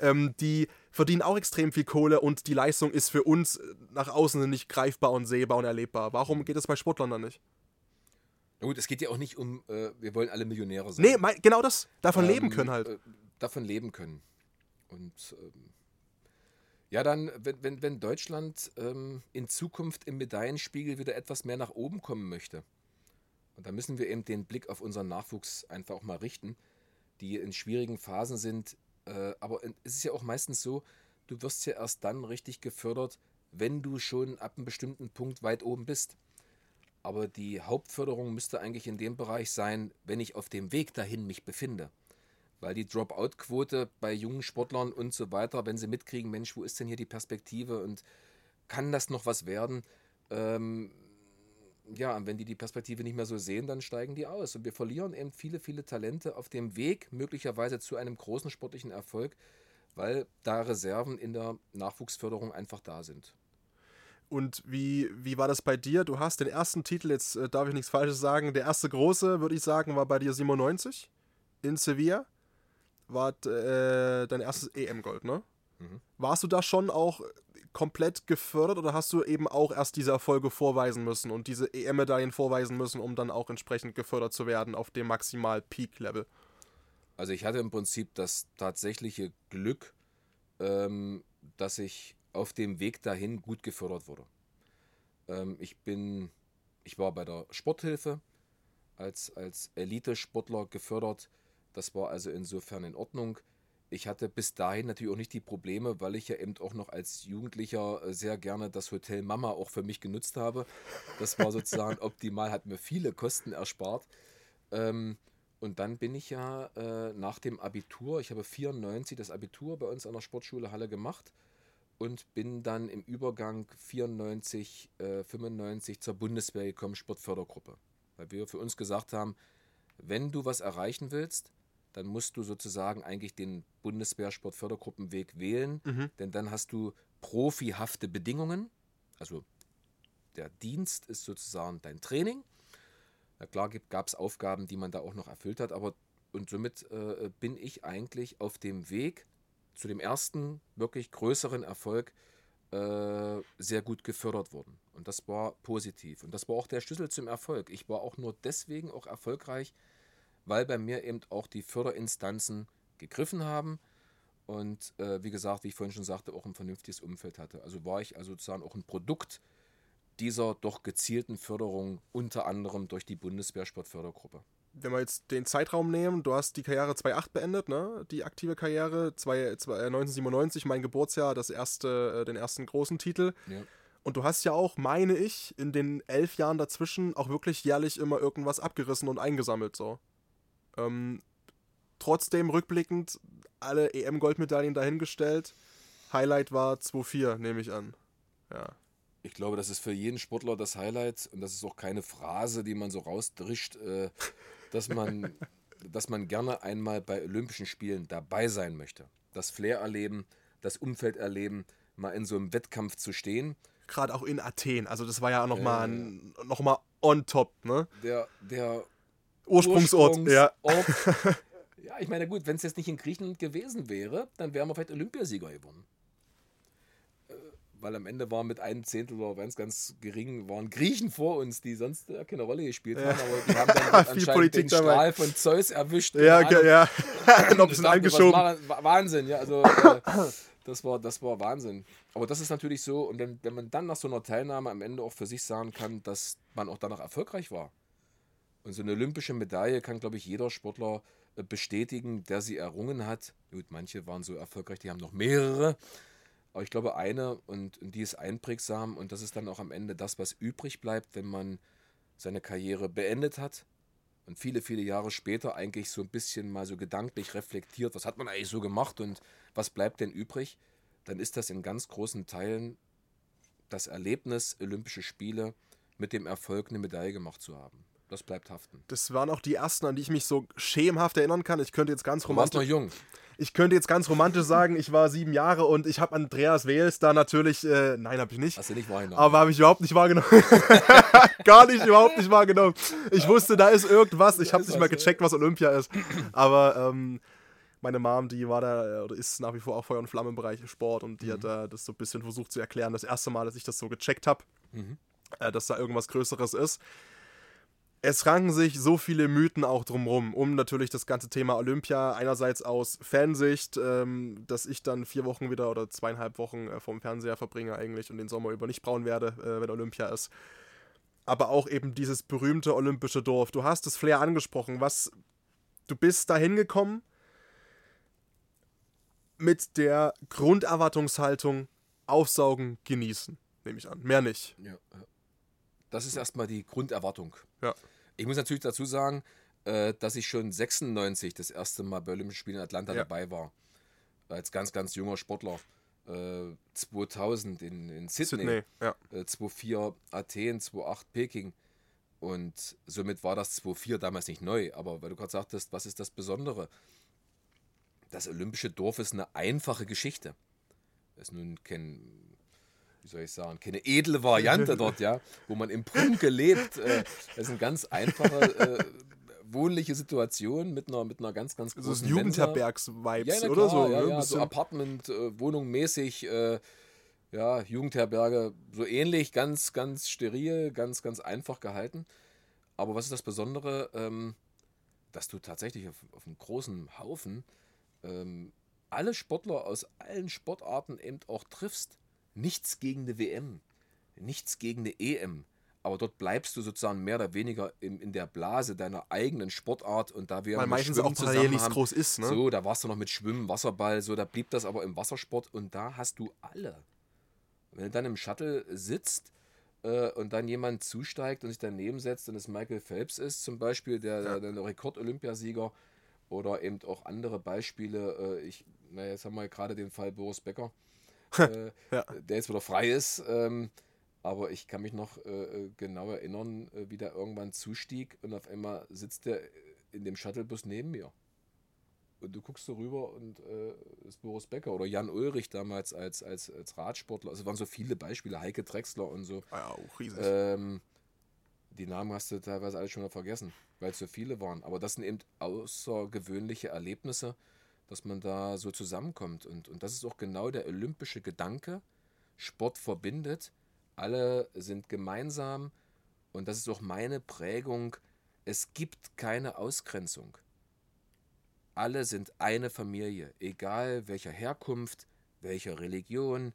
Speaker 3: ähm, die verdienen auch extrem viel Kohle und die Leistung ist für uns äh, nach außen nicht greifbar und sehbar und erlebbar. Warum geht das bei Sportlern dann nicht?
Speaker 1: Na gut, es geht ja auch nicht um, äh, wir wollen alle Millionäre sein.
Speaker 3: Nee, mein, genau das. Davon
Speaker 1: Ähm,
Speaker 3: leben können halt.
Speaker 1: Äh, davon leben können. Und ähm, ja, dann, wenn, wenn, wenn Deutschland ähm, in Zukunft im Medaillenspiegel wieder etwas mehr nach oben kommen möchte, und da müssen wir eben den Blick auf unseren Nachwuchs einfach auch mal richten, die in schwierigen Phasen sind. Äh, aber es ist ja auch meistens so, du wirst ja erst dann richtig gefördert, wenn du schon ab einem bestimmten Punkt weit oben bist. Aber die Hauptförderung müsste eigentlich in dem Bereich sein, wenn ich auf dem Weg dahin mich befinde. Weil die Dropout-Quote bei jungen Sportlern und so weiter, wenn sie mitkriegen, Mensch, wo ist denn hier die Perspektive und kann das noch was werden? Ähm, ja, und wenn die die Perspektive nicht mehr so sehen, dann steigen die aus. Und wir verlieren eben viele, viele Talente auf dem Weg, möglicherweise zu einem großen sportlichen Erfolg, weil da Reserven in der Nachwuchsförderung einfach da sind.
Speaker 3: Und wie, wie war das bei dir? Du hast den ersten Titel, jetzt äh, darf ich nichts Falsches sagen, der erste große, würde ich sagen, war bei dir 97 in Sevilla. War äh, dein erstes EM-Gold, ne?
Speaker 1: Mhm.
Speaker 3: Warst du da schon auch komplett gefördert oder hast du eben auch erst diese Erfolge vorweisen müssen und diese EM-Medaillen vorweisen müssen, um dann auch entsprechend gefördert zu werden auf dem maximal Peak-Level?
Speaker 1: Also ich hatte im Prinzip das tatsächliche Glück, ähm, dass ich auf dem Weg dahin gut gefördert wurde. Ähm, ich bin, ich war bei der Sporthilfe als, als Elite-Sportler gefördert. Das war also insofern in Ordnung. Ich hatte bis dahin natürlich auch nicht die Probleme, weil ich ja eben auch noch als Jugendlicher äh, sehr gerne das Hotel Mama auch für mich genutzt habe. Das war sozusagen optimal, hat mir viele Kosten erspart. Ähm, und dann bin ich ja äh, nach dem Abitur, ich habe 94 das Abitur bei uns an der Sportschule Halle gemacht und bin dann im Übergang 94, äh, 95 zur Bundeswehr gekommen, Sportfördergruppe. Weil wir für uns gesagt haben, wenn du was erreichen willst, dann musst du sozusagen eigentlich den Bundeswehr-Sportfördergruppenweg wählen,
Speaker 3: Mhm.
Speaker 1: denn dann hast du profihafte Bedingungen. Also der Dienst ist sozusagen dein Training. Na klar gab es Aufgaben, die man da auch noch erfüllt hat, aber und somit äh, bin ich eigentlich auf dem Weg zu dem ersten wirklich größeren Erfolg äh, sehr gut gefördert worden. Und das war positiv. Und das war auch der Schlüssel zum Erfolg. Ich war auch nur deswegen auch erfolgreich, weil bei mir eben auch die Förderinstanzen gegriffen haben und äh, wie gesagt, wie ich vorhin schon sagte, auch ein vernünftiges Umfeld hatte. Also war ich also sozusagen auch ein Produkt dieser doch gezielten Förderung, unter anderem durch die Bundeswehr-Sportfördergruppe.
Speaker 3: Wenn wir jetzt den Zeitraum nehmen, du hast die Karriere 2008 beendet, ne? Die aktive Karriere, zwei, zwei, äh, 1997, mein Geburtsjahr, das erste, äh, den ersten großen Titel.
Speaker 1: Ja.
Speaker 3: Und du hast ja auch, meine ich, in den elf Jahren dazwischen auch wirklich jährlich immer irgendwas abgerissen und eingesammelt, so. Ähm, trotzdem rückblickend alle EM-Goldmedaillen dahingestellt. Highlight war 2-4, nehme ich an. Ja.
Speaker 1: Ich glaube, das ist für jeden Sportler das Highlight und das ist auch keine Phrase, die man so rausdrischt, äh, dass, man, dass man gerne einmal bei Olympischen Spielen dabei sein möchte. Das Flair erleben, das Umfeld erleben, mal in so einem Wettkampf zu stehen.
Speaker 3: Gerade auch in Athen. Also das war ja nochmal ein- noch mal on top, ne?
Speaker 1: Der, der
Speaker 3: Ursprungsort, ja.
Speaker 1: Ursprungsort. ja, ich meine, gut, wenn es jetzt nicht in Griechenland gewesen wäre, dann wären wir vielleicht Olympiasieger geworden. Äh, Weil am Ende waren mit einem Zehntel oder ganz, ganz gering, waren Griechen vor uns, die sonst äh, keine Rolle gespielt haben, aber die haben dann
Speaker 3: Viel
Speaker 1: anscheinend
Speaker 3: Politik
Speaker 1: den
Speaker 3: dabei.
Speaker 1: Strahl von Zeus erwischt.
Speaker 3: Ja,
Speaker 1: Ahnung.
Speaker 3: ja. noch ein bisschen angeschoben.
Speaker 1: Wahnsinn, ja, also äh, das, war, das war Wahnsinn. Aber das ist natürlich so, und wenn, wenn man dann nach so einer Teilnahme am Ende auch für sich sagen kann, dass man auch danach erfolgreich war. Und so eine olympische Medaille kann, glaube ich, jeder Sportler äh, bestätigen, der sie errungen hat. Gut, manche waren so erfolgreich, die haben noch mehrere. Aber ich glaube, eine und, und die ist einprägsam und das ist dann auch am Ende das, was übrig bleibt, wenn man seine Karriere beendet hat und viele, viele Jahre später eigentlich so ein bisschen mal so gedanklich reflektiert, was hat man eigentlich so gemacht und was bleibt denn übrig, dann ist das in ganz großen Teilen das Erlebnis Olympische Spiele mit dem Erfolg, eine Medaille gemacht zu haben. Das bleibt haften.
Speaker 3: Das waren auch die ersten, an die ich mich so schemenhaft erinnern kann. Ich könnte jetzt ganz
Speaker 1: Du warst noch
Speaker 3: romantisch,
Speaker 1: jung.
Speaker 3: ich könnte jetzt ganz romantisch sagen, ich war sieben Jahre und ich habe Andreas Wels da natürlich, äh, nein, habe ich nicht.
Speaker 1: Hast du nicht wahrgenommen.
Speaker 3: Aber habe ich überhaupt nicht wahrgenommen. Gar nicht, überhaupt nicht wahrgenommen. Ich wusste, da ist irgendwas. Ich habe nicht mal gecheckt, was Olympia ist. Aber ähm, meine Mom, die war da äh, oder ist nach wie vor auch Feuer und Flamme im Bereich Sport und die
Speaker 1: Mhm.
Speaker 3: hat da das so ein bisschen versucht zu erklären. Das erste Mal, dass ich das so gecheckt habe,
Speaker 1: Mhm.
Speaker 3: äh, dass da irgendwas Größeres ist. Es ranken sich so viele Mythen auch drumrum, um natürlich das ganze Thema Olympia einerseits aus Fansicht, ähm, dass ich dann vier Wochen wieder oder zweieinhalb Wochen äh, vorm Fernseher verbringe eigentlich und den Sommer über nicht braun werde, äh, wenn Olympia ist. Aber auch eben dieses berühmte olympische Dorf. Du hast das Flair angesprochen. Was du bist dahin gekommen mit der Grunderwartungshaltung aufsaugen, genießen, nehme ich an. Mehr nicht.
Speaker 1: Ja, ja. Das ist erstmal die Grunderwartung.
Speaker 3: Ja.
Speaker 1: Ich muss natürlich dazu sagen, äh, dass ich schon 96 das erste Mal bei Olympischen Spielen in Atlanta
Speaker 3: Ja.
Speaker 1: dabei war. Als ganz, ganz junger Sportler. Äh, 2000 in, in Sydney,
Speaker 3: Sydney, ja.
Speaker 1: Äh, 2.4 Athen, 2.8 Peking. Und somit war das 2.4 damals nicht neu. Aber weil du gerade sagtest, was ist das Besondere? Das Olympische Dorf ist eine einfache Geschichte. Es ist nun kein, wie soll ich sagen, keine edle Variante dort, ja, wo man im Prunke lebt. Äh, das ist eine ganz einfache, äh, wohnliche Situation mit einer, mit einer ganz, ganz großen Mensa.
Speaker 3: Jugendherbergs-Vibes
Speaker 1: Ja,
Speaker 3: oder so.
Speaker 1: ja,
Speaker 3: ne?
Speaker 1: ja,
Speaker 3: Ein
Speaker 1: so
Speaker 3: bisschen-
Speaker 1: Apartment, äh, mäßig, äh, ja, Jugendherberge, so ähnlich, ganz, ganz steril, ganz, ganz einfach gehalten. Aber was ist das Besondere, ähm, dass du tatsächlich auf, auf einem großen Haufen ähm, alle Sportler aus allen Sportarten eben auch triffst. Nichts gegen eine WM, nichts gegen eine EM. Aber dort bleibst du sozusagen mehr oder weniger in, in der Blase deiner eigenen Sportart und da wir
Speaker 3: Weil
Speaker 1: mit
Speaker 3: meistens
Speaker 1: Schwimmen
Speaker 3: auch parallel
Speaker 1: haben,
Speaker 3: groß ist, ne?
Speaker 1: so, da warst du noch mit Schwimmen, Wasserball, so, da blieb das aber im Wassersport und da hast du alle. Wenn du dann im Shuttle sitzt äh, und dann jemand zusteigt und sich daneben setzt und es Michael Phelps ist, zum Beispiel, der, der, der Rekord-Olympiasieger oder eben auch andere Beispiele, äh, ich, na, jetzt haben wir gerade den Fall Boris Becker, äh,
Speaker 3: Ja.
Speaker 1: der jetzt wieder frei ist, ähm, aber ich kann mich noch äh, äh, genau erinnern, äh, wie der irgendwann zustieg und auf einmal sitzt der in dem Shuttlebus neben mir. Und du guckst so rüber und äh, ist Boris Becker oder Jan Ulrich damals als, als, als Radsportler. Also es waren so viele Beispiele, Heike Drexler und so.
Speaker 3: Ah ja, auch riesig.
Speaker 1: Ähm, die Namen hast du teilweise alle schon wieder vergessen, weil es so viele waren. Aber das sind eben außergewöhnliche Erlebnisse, dass man da so zusammenkommt. Und, und das ist auch genau der olympische Gedanke. Sport verbindet, alle sind gemeinsam und das ist auch meine Prägung. Es gibt keine Ausgrenzung. Alle sind eine Familie, egal welcher Herkunft, welcher Religion,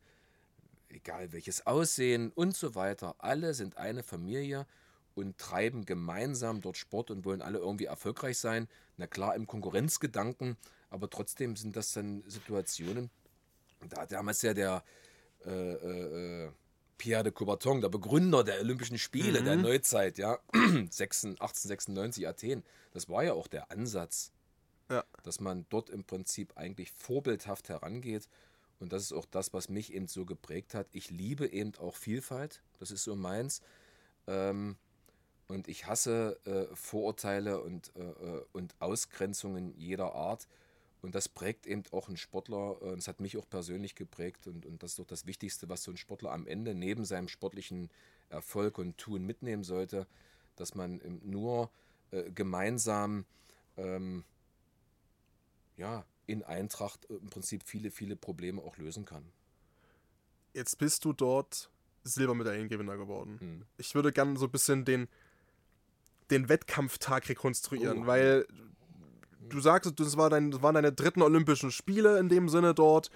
Speaker 1: egal welches Aussehen und so weiter. Alle sind eine Familie und treiben gemeinsam dort Sport und wollen alle irgendwie erfolgreich sein. Na klar, im Konkurrenzgedanken, aber trotzdem sind das dann Situationen. Da hat damals ja der äh, äh, äh, Pierre de Coubertin, der Begründer der Olympischen Spiele der Neuzeit, ja, 16 1896 Athen, das war ja auch der Ansatz
Speaker 3: Ja.
Speaker 1: dass man dort im Prinzip eigentlich vorbildhaft herangeht. Und das ist auch das, was mich eben so geprägt hat. Ich liebe eben auch Vielfalt, das ist so meins. Ähm, und ich hasse äh, Vorurteile und, äh, äh, und Ausgrenzungen jeder Art. Und das prägt eben auch einen Sportler, äh, es hat mich auch persönlich geprägt. Und, und das ist doch das Wichtigste, was so ein Sportler am Ende neben seinem sportlichen Erfolg und Tun mitnehmen sollte, dass man nur äh, gemeinsam ähm, ja, in Eintracht im Prinzip viele, viele Probleme auch lösen kann.
Speaker 3: Jetzt bist du dort Silbermedaillengewinner geworden.
Speaker 1: Mhm.
Speaker 3: Ich würde gerne so ein bisschen den, den Wettkampftag rekonstruieren,
Speaker 1: Oh.
Speaker 3: weil du sagst, das, war dein, das waren deine dritten Olympischen Spiele in dem Sinne dort.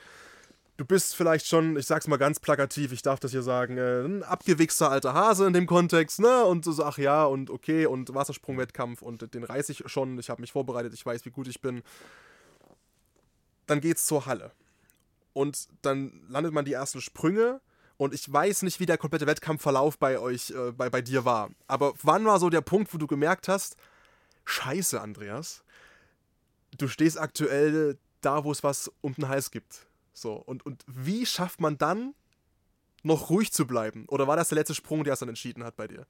Speaker 3: Du bist vielleicht schon, ich sag's mal ganz plakativ, ich darf das hier sagen, äh, ein abgewichster alter Hase in dem Kontext, ne? Und so, ach ja, und okay, und Wassersprungwettkampf und den reiß ich schon, ich habe mich vorbereitet, ich weiß, wie gut ich bin. Dann geht's zur Halle. Und dann landet man die ersten Sprünge und ich weiß nicht, wie der komplette Wettkampfverlauf bei euch, äh, bei, bei dir war. Aber wann war so der Punkt, wo du gemerkt hast, scheiße, Andreas, du stehst aktuell da, wo es was um den Hals gibt. So, und, und wie schafft man dann noch ruhig zu bleiben? Oder war das der letzte Sprung, der es dann entschieden hat bei dir?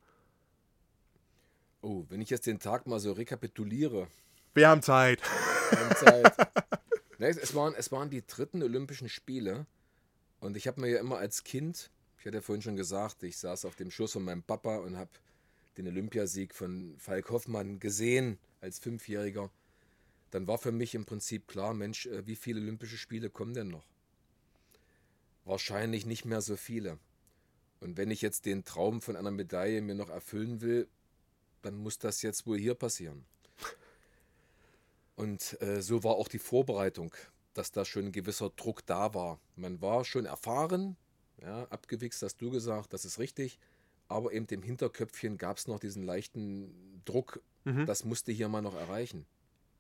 Speaker 1: Oh, wenn ich jetzt den Tag mal so rekapituliere.
Speaker 3: Wir haben Zeit.
Speaker 1: Wir haben Zeit. nee, es, es, waren, es waren die dritten Olympischen Spiele. Und ich habe mir ja immer als Kind, ich hatte ja vorhin schon gesagt, ich saß auf dem Schoß von meinem Papa und habe den Olympiasieg von Falk Hoffmann gesehen als Fünfjähriger. Dann war für mich im Prinzip klar, Mensch, äh, wie viele Olympische Spiele kommen denn noch? Wahrscheinlich nicht mehr so viele. Und wenn ich jetzt den Traum von einer Medaille mir noch erfüllen will, dann muss das jetzt wohl hier passieren. Und äh, so war auch die Vorbereitung, dass da schon ein gewisser Druck da war. Man war schon erfahren, ja, abgewichst hast du gesagt, das ist richtig, aber eben im Hinterköpfchen gab es noch diesen leichten Druck, mhm. das musste hier mal noch erreichen.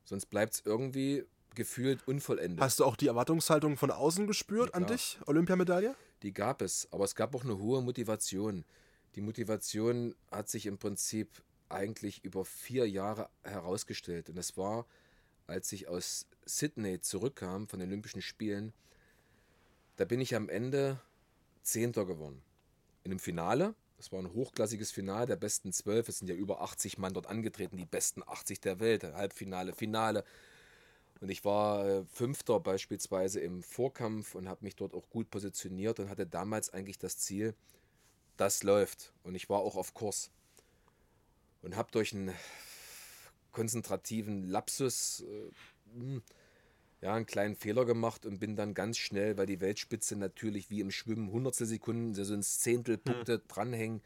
Speaker 1: Sonst bleibt es irgendwie gefühlt unvollendet.
Speaker 3: Hast du auch die Erwartungshaltung von außen gespürt ja, an dich, Olympiamedaille?
Speaker 1: Die gab es, aber es gab auch eine hohe Motivation. Die Motivation hat sich im Prinzip eigentlich über vier Jahre herausgestellt. Und es war, als ich aus Sydney zurückkam von den Olympischen Spielen, da bin ich am Ende Zehnter geworden. In einem Finale, das war ein hochklassiges Finale der besten zwölf, es sind ja über 80 Mann dort angetreten, die besten 80 der Welt, Halbfinale, Finale. Und ich war äh, Fünfter beispielsweise im Vorkampf und habe mich dort auch gut positioniert und hatte damals eigentlich das Ziel, das läuft. Und ich war auch auf Kurs. Und habe durch einen konzentrativen Lapsus äh, hm, ja, einen kleinen Fehler gemacht und bin dann ganz schnell, weil die Weltspitze natürlich wie im Schwimmen Hundertstel Sekunden, so ein Zehntelpunkte hm. dranhängen,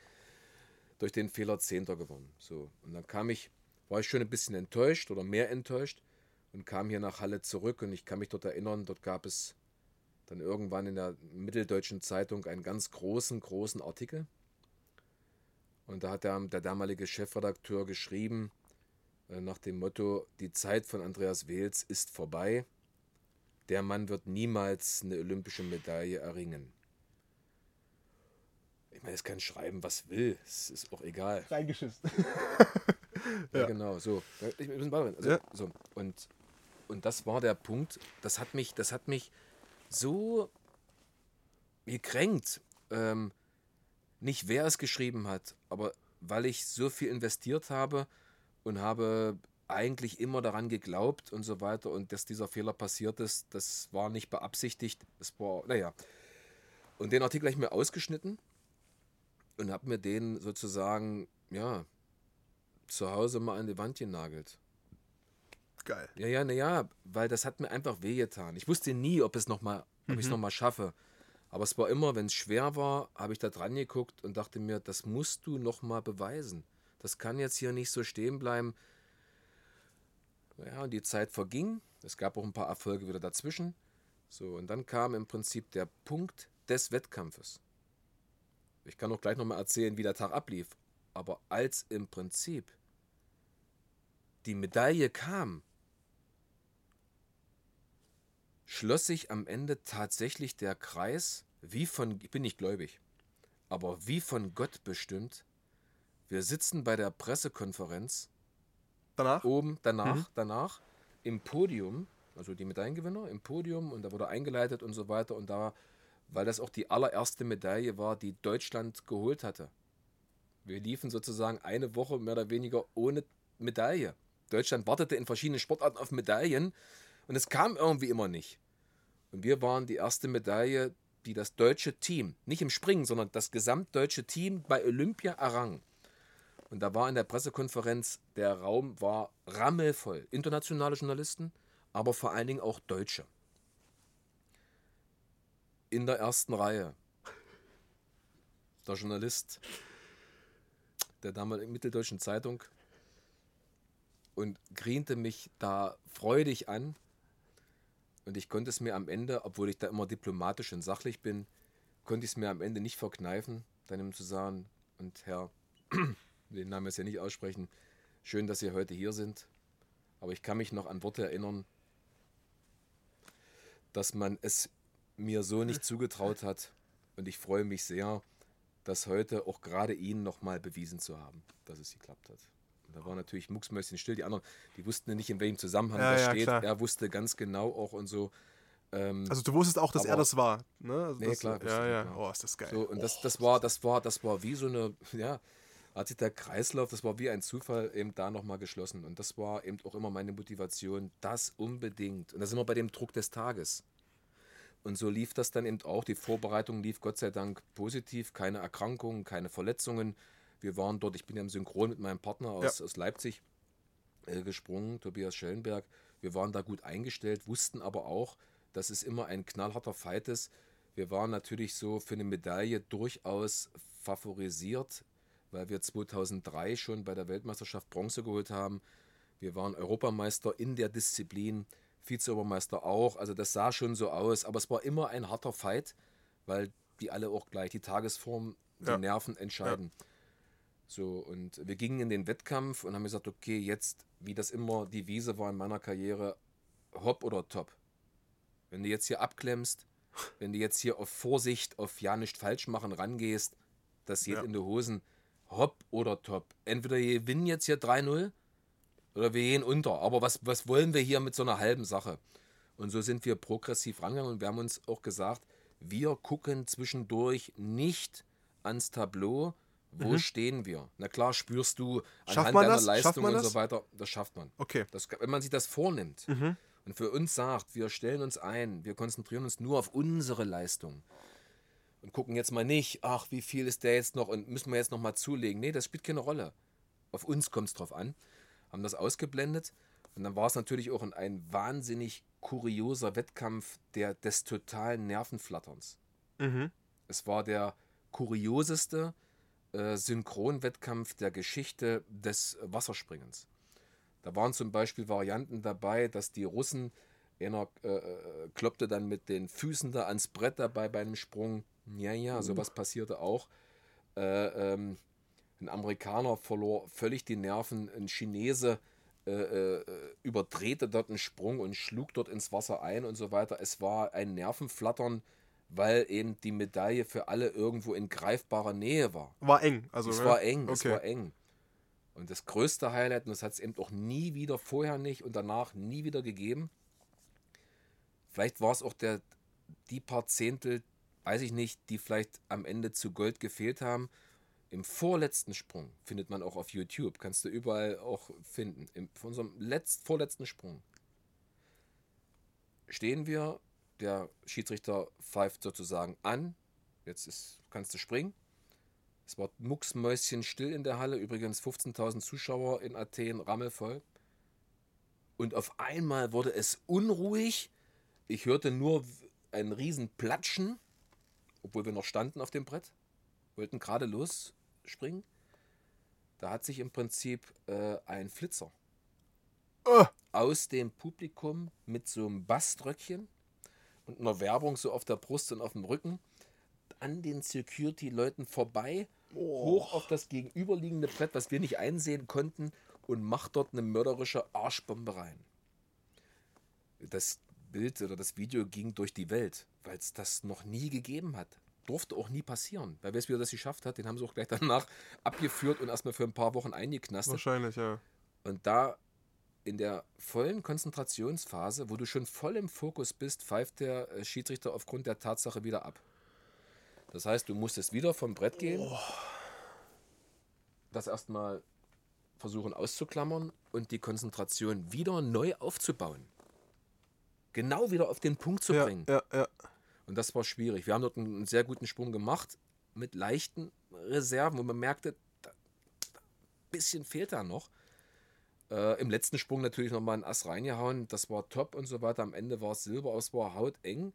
Speaker 1: durch den Fehler Zehnter gewonnen. So. Und dann kam ich, war ich schon ein bisschen enttäuscht oder mehr enttäuscht und kam hier nach Halle zurück und ich kann mich dort erinnern, dort gab es dann irgendwann in der Mitteldeutschen Zeitung einen ganz großen, großen Artikel. Und da hat der, der damalige Chefredakteur geschrieben, äh, nach dem Motto, die Zeit von Andreas Wels ist vorbei. Der Mann wird niemals eine olympische Medaille erringen. Ich meine, es kann schreiben, was will. Es ist auch egal.
Speaker 3: Reingeschissen.
Speaker 1: ja, ja, genau. So. Ich, bin also, ja. so. Und und das war der Punkt, das hat mich, das hat mich so gekränkt. Ähm, nicht wer es geschrieben hat, aber weil ich so viel investiert habe und habe eigentlich immer daran geglaubt und so weiter und dass dieser Fehler passiert ist, das war nicht beabsichtigt. Das war, naja. Und den Artikel habe ich mir ausgeschnitten und habe mir den sozusagen, ja, zu Hause mal an die Wand genagelt
Speaker 3: geil.
Speaker 1: Ja, ja, naja, weil das hat mir einfach wehgetan. Ich wusste nie, ob es noch mal, ob mhm. ich es nochmal schaffe. Aber es war immer, wenn es schwer war, habe ich da dran geguckt und dachte mir, das musst du nochmal beweisen. Das kann jetzt hier nicht so stehen bleiben. Ja, und die Zeit verging. Es gab auch ein paar Erfolge wieder dazwischen. So, und dann kam im Prinzip der Punkt des Wettkampfes. Ich kann auch gleich nochmal erzählen, wie der Tag ablief. Aber als im Prinzip die Medaille kam, schloss sich am Ende tatsächlich der Kreis, wie von, ich bin nicht gläubig, aber wie von Gott bestimmt. Wir sitzen bei der Pressekonferenz.
Speaker 3: Danach?
Speaker 1: Oben, danach, mhm. danach, im Podium, also die Medaillengewinner im Podium und da wurde eingeleitet und so weiter und da, weil das auch die allererste Medaille war, die Deutschland geholt hatte. Wir liefen sozusagen eine Woche mehr oder weniger ohne Medaille. Deutschland wartete in verschiedenen Sportarten auf Medaillen und es kam irgendwie immer nicht. Und wir waren die erste Medaille, die das deutsche Team, nicht im Springen, sondern das gesamtdeutsche Team bei Olympia errang. Und da war in der Pressekonferenz, der Raum war rammelvoll. Internationale Journalisten, aber vor allen Dingen auch Deutsche. In der ersten Reihe. Der Journalist der damaligen Mitteldeutschen Zeitung und grinte mich da freudig an. Und ich konnte es mir am Ende, obwohl ich da immer diplomatisch und sachlich bin, konnte ich es mir am Ende nicht verkneifen, dann ihm zu sagen, und Herr, den Namen jetzt ja nicht aussprechen, schön, dass Sie heute hier sind. Aber ich kann mich noch an Worte erinnern, dass man es mir so nicht zugetraut hat. Und ich freue mich sehr, das heute auch gerade Ihnen nochmal bewiesen zu haben, dass es geklappt hat. Da war natürlich Mucksmäuschen still. Die anderen, die wussten nicht, in welchem Zusammenhang ja, das ja, steht. Klar. Er wusste ganz genau auch und so.
Speaker 3: Ähm, also du wusstest auch, dass er das war, ne? Also
Speaker 1: nee,
Speaker 3: das,
Speaker 1: klar.
Speaker 3: Ja, ja. Genau. Oh, ist das geil.
Speaker 1: So, und
Speaker 3: oh,
Speaker 1: das, das war, das war, das war wie so eine, ja. Hat sich der Kreislauf, das war wie ein Zufall, eben da nochmal geschlossen. Und das war eben auch immer meine Motivation, das unbedingt. Und da sind wir bei dem Druck des Tages. Und so lief das dann eben auch. Die Vorbereitung lief Gott sei Dank positiv, keine Erkrankungen, keine Verletzungen. Wir waren dort, ich bin ja im Synchron mit meinem Partner aus, ja. aus Leipzig äh, gesprungen, Tobias Schellenberg. Wir waren da gut eingestellt, wussten aber auch, dass es immer ein knallharter Fight ist. Wir waren natürlich so für eine Medaille durchaus favorisiert, weil wir 2003 schon bei der Weltmeisterschaft Bronze geholt haben. Wir waren Europameister in der Disziplin, Vize-Obermeister auch. Also das sah schon so aus, aber es war immer ein harter Fight, weil die alle auch gleich die Tagesform, die ja. Nerven entscheiden. Ja. So, und wir gingen in den Wettkampf und haben gesagt, okay, jetzt, wie das immer die Wiese war in meiner Karriere, hopp oder top. Wenn du jetzt hier abklemmst, wenn du jetzt hier auf Vorsicht, auf ja nicht falsch machen rangehst, das geht ja. in die Hosen, hopp oder top. Entweder wir gewinnen jetzt hier 3-0 oder wir gehen unter. Aber was, was wollen wir hier mit so einer halben Sache? Und so sind wir progressiv rangegangen und wir haben uns auch gesagt, wir gucken zwischendurch nicht ans Tableau, wo mhm. stehen wir? Na klar, spürst du anhand deiner das? Leistung und so weiter, das schafft man.
Speaker 3: Okay.
Speaker 1: Das, wenn man sich das vornimmt mhm. und für uns sagt, wir stellen uns ein, wir konzentrieren uns nur auf unsere Leistung und gucken jetzt mal nicht, ach, wie viel ist der jetzt noch und müssen wir jetzt noch mal zulegen. Nee, das spielt keine Rolle. Auf uns kommt es drauf an. Haben das ausgeblendet und dann war es natürlich auch ein wahnsinnig kurioser Wettkampf der, des totalen Nervenflatterns. Mhm. Es war der kurioseste äh, Synchronwettkampf der Geschichte des Wasserspringens. Da waren zum Beispiel Varianten dabei, dass die Russen, einer äh, äh, kloppte dann mit den Füßen da ans Brett dabei bei einem Sprung. Ja, ja, sowas passierte auch. Äh, ähm, ein Amerikaner verlor völlig die Nerven, ein Chinese äh, äh, überdrehte dort einen Sprung und schlug dort ins Wasser ein und so weiter. Es war ein Nervenflattern, weil eben die Medaille für alle irgendwo in greifbarer Nähe war.
Speaker 3: War eng, also.
Speaker 1: Es ja? war eng, okay. es war eng. Und das größte Highlight, und das hat es eben auch nie wieder, vorher nicht und danach nie wieder gegeben. Vielleicht war es auch der, die paar Zehntel, weiß ich nicht, die vielleicht am Ende zu Gold gefehlt haben. Im vorletzten Sprung findet man auch auf YouTube, kannst du überall auch finden. Im, von unserem letzt, vorletzten Sprung stehen wir der Schiedsrichter pfeift sozusagen an. Jetzt ist, kannst du springen. Es war mucksmäuschen still in der Halle. Übrigens 15.000 Zuschauer in Athen, rammelvoll. Und auf einmal wurde es unruhig. Ich hörte nur ein riesen Platschen, obwohl wir noch standen auf dem Brett. Wollten gerade losspringen. Da hat sich im Prinzip äh, ein Flitzer oh. aus dem Publikum mit so einem Baströckchen und einer Werbung so auf der Brust und auf dem Rücken an den Security-Leuten vorbei, oh. hoch auf das gegenüberliegende Brett, was wir nicht einsehen konnten, und macht dort eine mörderische Arschbombe rein. Das Bild oder das Video ging durch die Welt, weil es das noch nie gegeben hat. Durfte auch nie passieren. Weil wer es wieder das geschafft hat, den haben sie auch gleich danach abgeführt und erstmal für ein paar Wochen eingeknastet.
Speaker 3: Wahrscheinlich, ja.
Speaker 1: Und da in der vollen Konzentrationsphase, wo du schon voll im Fokus bist, pfeift der äh, Schiedsrichter aufgrund der Tatsache wieder ab. Das heißt, du musstest wieder vom Brett gehen, oh. das erstmal versuchen auszuklammern und die Konzentration wieder neu aufzubauen. Genau wieder auf den Punkt zu bringen.
Speaker 3: Ja, ja.
Speaker 1: Und das war schwierig. Wir haben dort einen sehr guten Sprung gemacht mit leichten Reserven, wo man merkte, ein bisschen fehlt da noch. Äh, Im letzten Sprung natürlich nochmal ein Ass reingehauen. Das war top und so weiter. Am Ende war es Silber, es war hauteng.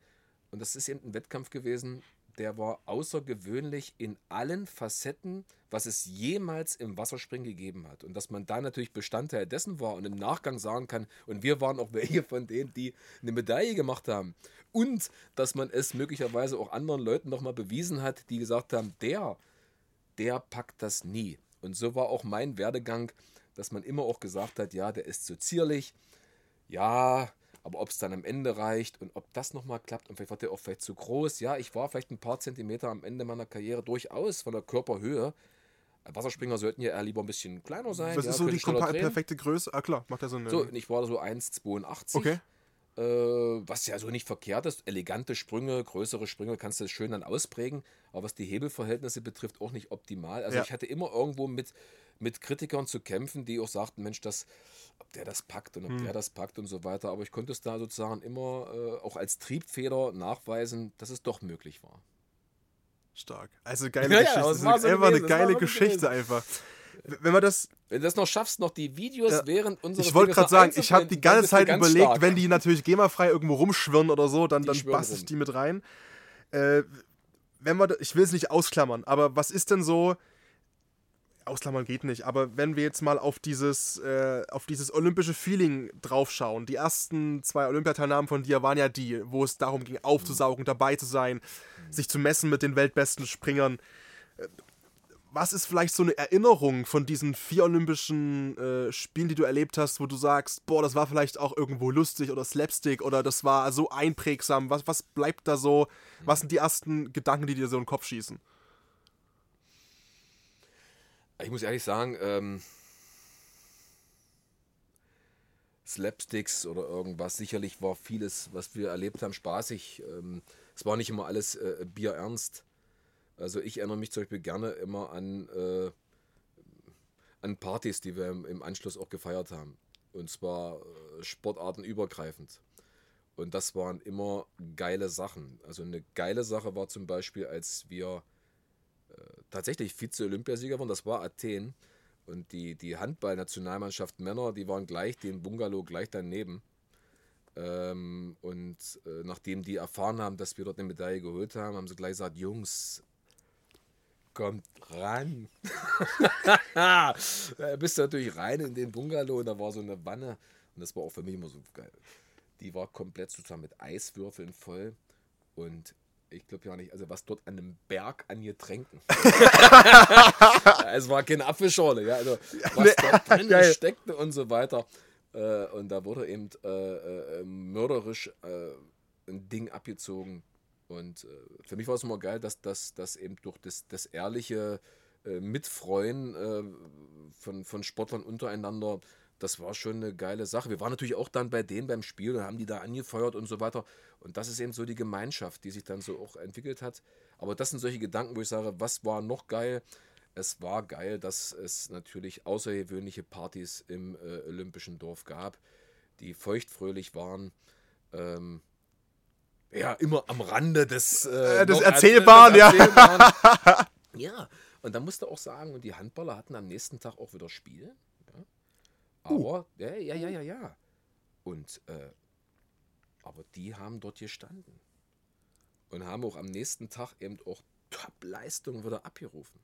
Speaker 1: Und das ist eben ein Wettkampf gewesen, der war außergewöhnlich in allen Facetten, was es jemals im Wasserspringen gegeben hat. Und dass man da natürlich Bestandteil dessen war und im Nachgang sagen kann, und wir waren auch welche von denen, die eine Medaille gemacht haben. Und dass man es möglicherweise auch anderen Leuten nochmal bewiesen hat, die gesagt haben, der, der packt das nie. Und so war auch mein Werdegang dass man immer auch gesagt hat, ja, der ist so zierlich, ja, aber ob es dann am Ende reicht und ob das nochmal klappt und vielleicht war der auch vielleicht zu groß, ja, ich war vielleicht ein paar Zentimeter am Ende meiner Karriere durchaus von der Körperhöhe. Wasserspringer sollten ja eher lieber ein bisschen kleiner sein.
Speaker 3: Was
Speaker 1: ja,
Speaker 3: ist so die perfekte Größe? Ah klar, macht ja so eine...
Speaker 1: So, ich war so 1,82.
Speaker 3: Okay.
Speaker 1: äh, was ja so nicht verkehrt ist. Elegante Sprünge, größere Sprünge kannst du schön dann ausprägen, aber was die Hebelverhältnisse betrifft, auch nicht optimal. Also
Speaker 3: Ja.
Speaker 1: ich hatte immer irgendwo mit, mit Kritikern zu kämpfen, die auch sagten, Mensch, das, ob der das packt und ob
Speaker 3: Hm.
Speaker 1: der das packt und so weiter. Aber ich konnte es da sozusagen immer äh, auch als Triebfeder nachweisen, dass es doch möglich war.
Speaker 3: Stark. Also geile
Speaker 1: Ja, ja,
Speaker 3: Geschichte.
Speaker 1: aber
Speaker 3: Das
Speaker 1: war so
Speaker 3: einfach eine
Speaker 1: gewesen,
Speaker 3: geile
Speaker 1: so
Speaker 3: Geschichte
Speaker 1: gewesen.
Speaker 3: einfach. Wenn man das,
Speaker 1: Wenn du das noch schaffst, noch die Videos
Speaker 3: Ja.
Speaker 1: während unseres
Speaker 3: ich wollte gerade sagen, ich habe die ganze Zeit überlegt,
Speaker 1: stark.
Speaker 3: wenn die natürlich GEMA-frei irgendwo rumschwirren oder so, dann,
Speaker 1: Die
Speaker 3: dann basse ich die mit rein. Äh, wenn man, ich will es nicht ausklammern, aber was ist denn so, ausklammern geht nicht, aber wenn wir jetzt mal auf dieses, äh, auf dieses olympische Feeling draufschauen, die ersten zwei Olympiateilnahmen von dir waren ja die, wo es darum ging, aufzusaugen, dabei zu sein, sich zu messen mit den weltbesten Springern. Äh, Was ist vielleicht so eine Erinnerung von diesen vier Olympischen äh, Spielen, die du erlebt hast, wo du sagst, boah, das war vielleicht auch irgendwo lustig oder Slapstick oder das war so einprägsam? Was, was bleibt da so? Was sind die ersten Gedanken, die dir so in den Kopf schießen?
Speaker 1: Ich muss ehrlich sagen, ähm, Slapsticks oder irgendwas, sicherlich war vieles, was wir erlebt haben, spaßig. Ähm, es war nicht immer alles äh, bierernst. Also ich erinnere mich zum Beispiel gerne immer an, äh, an Partys, die wir im, Anschluss auch gefeiert haben. Und zwar äh, sportartenübergreifend. Und das waren immer geile Sachen. Also eine geile Sache war zum Beispiel, als wir tatsächlich Vize-Olympiasieger waren, das war Athen. Und die, die Handball-Nationalmannschaft Männer, die waren gleich, den Bungalow gleich daneben. Ähm, und äh, nachdem die erfahren haben, dass wir dort eine Medaille geholt haben, haben sie gleich gesagt, Jungs, kommt ran. da bist du natürlich rein in den Bungalow und da war so eine Wanne. Und das war auch für mich immer so geil. Die war komplett sozusagen mit Eiswürfeln voll. Und ich glaube ja nicht, also was dort an einem Berg an Getränken. es war keine Apfelschorle, ja. Also was dort drin
Speaker 3: geil.
Speaker 1: steckte und so weiter. Äh, und da wurde eben äh, äh, mörderisch äh, ein Ding abgezogen. Und äh, für mich war es immer geil, dass das dass eben durch das, das ehrliche äh, Mitfreuen von, von Sportlern untereinander, das war schon eine geile Sache. Wir waren natürlich auch dann bei denen beim Spiel und haben die da angefeuert und so weiter. Und das ist eben so die Gemeinschaft, die sich dann so auch entwickelt hat. Aber das sind solche Gedanken, wo ich sage, was war noch geil? Es war geil, dass es natürlich außergewöhnliche Partys im äh, Olympischen Dorf gab, die feuchtfröhlich waren. Ähm, ja, immer am Rande des, äh,
Speaker 3: Äh, des Erzählbaren, ja.
Speaker 1: Erzählbaren. ja, und da musste auch sagen, und die Handballer hatten am nächsten Tag auch wieder Spiel. Ja. Aber, ja, ja, ja, ja, ja. Und, äh, aber die haben dort gestanden. Und haben auch am nächsten Tag eben auch Top-Leistungen wieder abgerufen.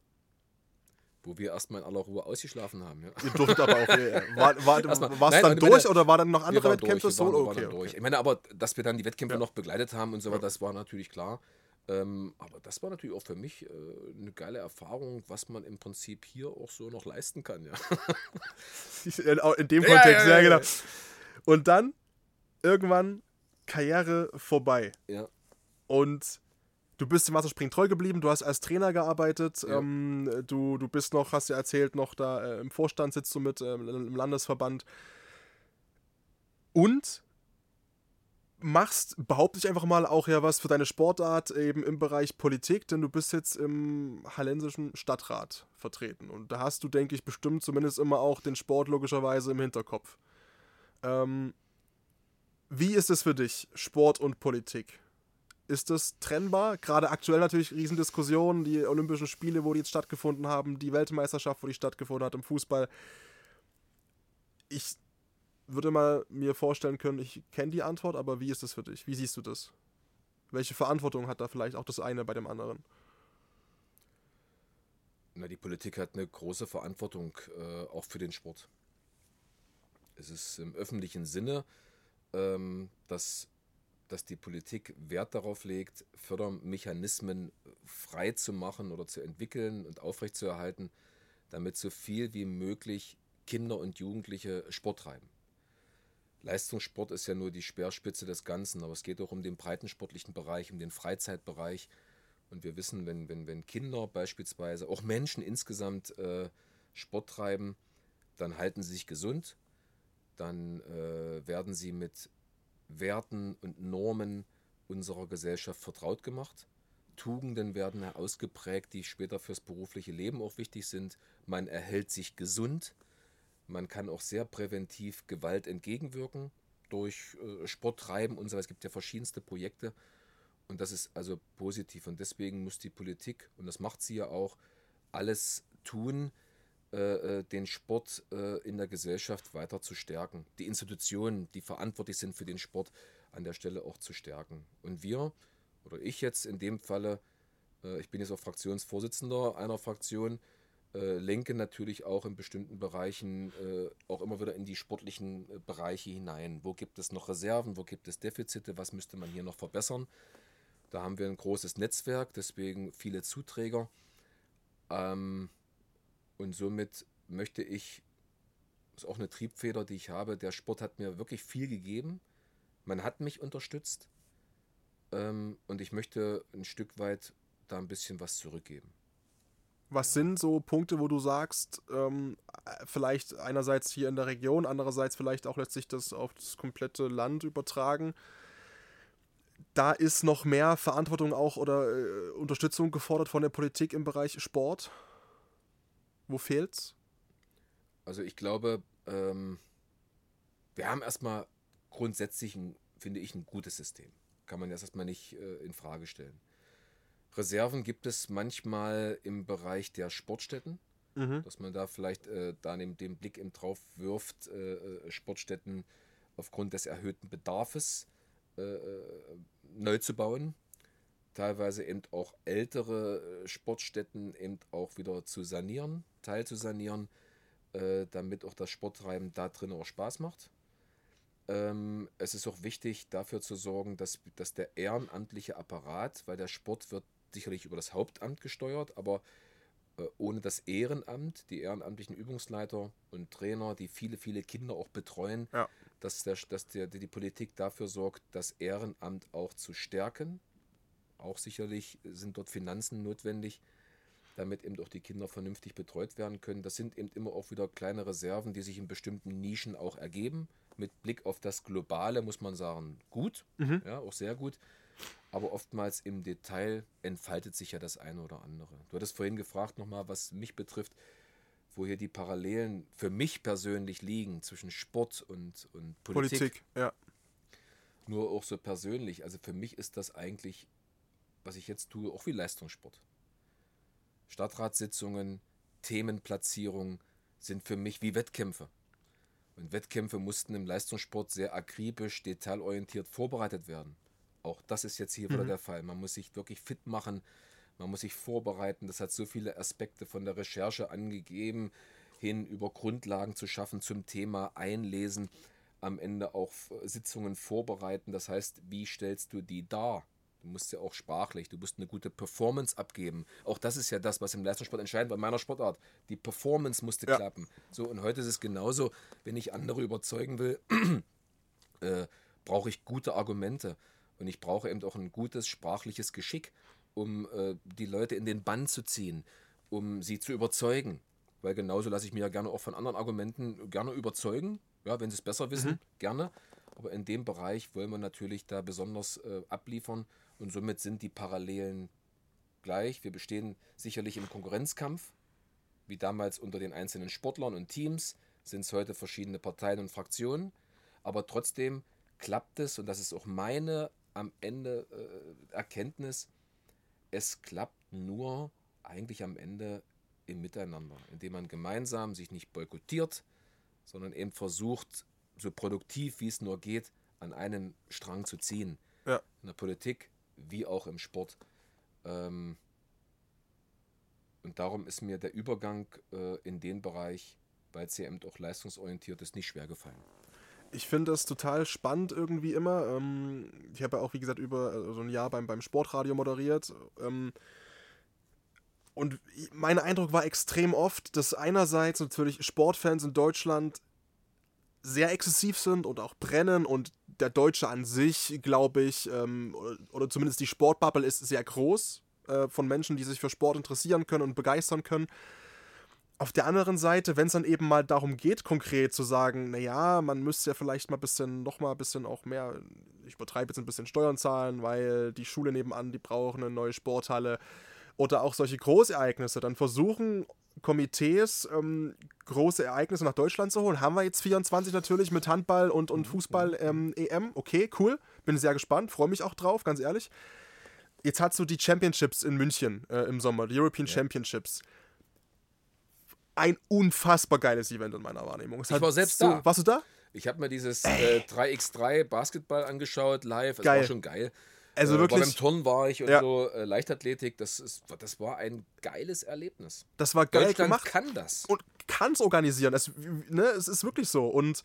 Speaker 1: Wo wir erstmal in aller Ruhe ausgeschlafen haben. Ja.
Speaker 3: Ihr durftet aber auch. äh, War, war,
Speaker 1: Erstmal-
Speaker 3: war's
Speaker 1: Nein,
Speaker 3: dann
Speaker 1: meine,
Speaker 3: durch oder war dann noch andere Wettkämpfe
Speaker 1: durch, wir waren,
Speaker 3: Okay,
Speaker 1: dann durch.
Speaker 3: okay.
Speaker 1: Ich meine aber, dass wir dann die Wettkämpfe
Speaker 3: Ja.
Speaker 1: noch begleitet haben und so weiter,
Speaker 3: Ja.
Speaker 1: das war natürlich klar. Ähm, aber das war natürlich auch für mich äh, eine geile Erfahrung, was man im Prinzip hier auch so noch leisten kann. Ja.
Speaker 3: In, dem Kontext,
Speaker 1: ja,
Speaker 3: ja,
Speaker 1: ja,
Speaker 3: genau. Und dann irgendwann Karriere vorbei.
Speaker 1: ja.
Speaker 3: Und du bist dem Wasserspringen treu geblieben, du hast als Trainer gearbeitet, ähm, du, du bist noch, hast ja erzählt, noch da äh, im Vorstand sitzt du mit ähm, im Landesverband. Und machst, behaupte ich einfach mal, auch ja was für deine Sportart eben im Bereich Politik, denn du bist jetzt im hallensischen Stadtrat vertreten. Und da hast du, denke ich, bestimmt zumindest immer auch den Sport logischerweise im Hinterkopf. Ähm, wie ist es für dich, Sport und Politik? Ist das trennbar? Gerade aktuell natürlich Riesendiskussionen, die Olympischen Spiele, wo die jetzt stattgefunden haben, die Weltmeisterschaft, wo die stattgefunden hat im Fußball. Ich würde mal mir vorstellen können, ich kenne die Antwort, aber wie ist das für dich? Wie siehst du das? Welche Verantwortung hat da vielleicht auch das eine bei dem anderen?
Speaker 1: Na, die Politik hat eine große Verantwortung äh, auch für den Sport. Es ist im öffentlichen Sinne, ähm, dass, dass die Politik Wert darauf legt, Fördermechanismen frei zu machen oder zu entwickeln und aufrechtzuerhalten, damit so viel wie möglich Kinder und Jugendliche Sport treiben. Leistungssport ist ja nur die Speerspitze des Ganzen, aber es geht auch um den breitensportlichen Bereich, um den Freizeitbereich. Und wir wissen, wenn, wenn, wenn Kinder beispielsweise, auch Menschen insgesamt äh, Sport treiben, dann halten sie sich gesund, dann äh, werden sie mit Werten und Normen unserer Gesellschaft vertraut gemacht. Tugenden werden ausgeprägt, die später fürs berufliche Leben auch wichtig sind. Man erhält sich gesund. Man kann auch sehr präventiv Gewalt entgegenwirken durch äh, Sporttreiben und so. Es gibt ja verschiedenste Projekte und das ist also positiv. Und deswegen muss die Politik, und das macht sie ja auch, alles tun, äh, äh, den Sport in der Gesellschaft weiter zu stärken. Die Institutionen, die verantwortlich sind für den Sport, an der Stelle auch zu stärken. Und wir, oder ich jetzt in dem Falle, ich bin jetzt auch Fraktionsvorsitzender einer Fraktion, äh, lenke natürlich auch in bestimmten Bereichen äh, auch immer wieder in die sportlichen Bereiche hinein. Wo gibt es noch Reserven, wo gibt es Defizite, was müsste man hier noch verbessern? Da haben wir ein großes Netzwerk, deswegen viele Zuträger. Ähm, und somit möchte ich, das ist auch eine Triebfeder, die ich habe, der Sport hat mir wirklich viel gegeben. Man hat mich unterstützt. Ähm, und ich möchte ein Stück weit da ein bisschen was zurückgeben.
Speaker 3: Was sind so Punkte, wo du sagst, ähm, vielleicht einerseits hier in der Region, andererseits vielleicht auch letztlich das auf das komplette Land übertragen? da ist noch mehr Verantwortung auch oder äh, Unterstützung gefordert von der Politik im Bereich Sport. Wo fehlt's?
Speaker 1: Also ich glaube, ähm, wir haben erstmal grundsätzlich, ein, finde ich, ein gutes System. Kann man jetzt erstmal nicht äh, in Frage stellen. Reserven gibt es manchmal im Bereich der Sportstätten, mhm. dass man da vielleicht äh, da den, den Blick im drauf wirft, äh, äh Sportstätten aufgrund des erhöhten Bedarfs äh, äh, neu zu bauen. Teilweise eben auch ältere äh, Sportstätten eben auch wieder zu sanieren, teilzusanieren, äh, damit auch das Sporttreiben da drin auch Spaß macht. Ähm, es ist auch wichtig, dafür zu sorgen, dass, dass der ehrenamtliche Apparat, weil der Sport wird sicherlich über das Hauptamt gesteuert, aber äh, ohne das Ehrenamt, die ehrenamtlichen Übungsleiter und Trainer, die viele, viele Kinder auch betreuen, ja dass, der, dass der, die Politik dafür sorgt, das Ehrenamt auch zu stärken. Auch sicherlich sind dort Finanzen notwendig, damit eben auch die Kinder vernünftig betreut werden können. Das sind eben immer auch wieder kleine Reserven, die sich in bestimmten Nischen auch ergeben. Mit Blick auf das Globale muss man sagen, gut, mhm. ja, auch sehr gut. Aber oftmals im Detail entfaltet sich ja das eine oder andere. Du hattest vorhin gefragt nochmal, was mich betrifft wo hier die Parallelen für mich persönlich liegen zwischen Sport und, und Politik. Politik, ja. Nur auch so persönlich. Also für mich ist das eigentlich, was ich jetzt tue, auch wie Leistungssport. Stadtratssitzungen, Themenplatzierung sind für mich wie Wettkämpfe. Und Wettkämpfe mussten im Leistungssport sehr akribisch, detailorientiert vorbereitet werden. Auch das ist jetzt hier mhm. wieder der Fall. Man muss sich wirklich fit machen man muss sich vorbereiten. Das hat so viele Aspekte von der Recherche angegeben, hin über Grundlagen zu schaffen zum Thema einlesen, am Ende auch Sitzungen vorbereiten. Das heißt, wie stellst du die dar? Du musst ja auch sprachlich, du musst eine gute Performance abgeben. Auch das ist ja das, was im Leistungssport entscheidend war, in meiner Sportart. Die Performance musste ja. klappen. So, und heute ist es genauso, wenn ich andere überzeugen will, äh, brauche ich gute Argumente. Und ich brauche eben auch ein gutes sprachliches Geschick um äh, die Leute in den Bann zu ziehen, um sie zu überzeugen. Weil genauso lasse ich mich ja gerne auch von anderen Argumenten gerne überzeugen. Ja, wenn sie es besser wissen, mhm. gerne. Aber in dem Bereich wollen wir natürlich da besonders äh, abliefern und somit sind die Parallelen gleich. Wir bestehen sicherlich im Konkurrenzkampf, wie damals unter den einzelnen Sportlern und Teams, sind es heute verschiedene Parteien und Fraktionen. Aber trotzdem klappt es, und das ist auch meine am Ende äh, Erkenntnis, es klappt nur eigentlich am Ende im Miteinander, indem man gemeinsam sich nicht boykottiert, sondern eben versucht, so produktiv wie es nur geht, an einen Strang zu ziehen. Ja. In der Politik wie auch im Sport. Ähm, und darum ist mir der Übergang äh, in den Bereich, weil es ja eben auch leistungsorientiert ist, nicht schwer gefallen
Speaker 3: ich finde das total spannend irgendwie immer. Ähm, ich habe ja auch, wie gesagt, über so also ein Jahr beim, beim Sportradio moderiert. Ähm, und mein Eindruck war extrem oft, dass einerseits natürlich Sportfans in Deutschland sehr exzessiv sind und auch brennen und der Deutsche an sich, glaube ich, ähm, oder, zumindest die Sportbubble ist sehr groß äh, von Menschen, die sich für Sport interessieren können und begeistern können. Auf der anderen Seite, wenn es dann eben mal darum geht, konkret zu sagen, naja, man müsste ja vielleicht mal ein bisschen, noch mal ein bisschen auch mehr, ich übertreibe jetzt ein bisschen Steuern zahlen, weil die Schule nebenan, die brauchen eine neue Sporthalle oder auch solche Großereignisse, dann versuchen Komitees ähm, große Ereignisse nach Deutschland zu holen. Haben wir jetzt 24 natürlich mit Handball und, und Fußball ähm, EM. Okay, cool. Bin sehr gespannt, freue mich auch drauf, ganz ehrlich. Jetzt hast du die Championships in München äh, im Sommer, die European ja. Championships. Ein unfassbar geiles Event in meiner Wahrnehmung.
Speaker 1: Es ich war selbst so, da.
Speaker 3: Warst du da?
Speaker 1: Ich habe mir dieses äh, 3x3 Basketball angeschaut live. Es
Speaker 3: geil.
Speaker 1: war schon geil.
Speaker 3: Also äh, wirklich.
Speaker 1: Beim Turnen war ich und ja. so äh, Leichtathletik, das, ist, das war ein geiles Erlebnis.
Speaker 3: Das war geil
Speaker 1: Deutschland
Speaker 3: gemacht.
Speaker 1: kann das.
Speaker 3: Und kann es organisieren. Es, ne, es ist wirklich so. Und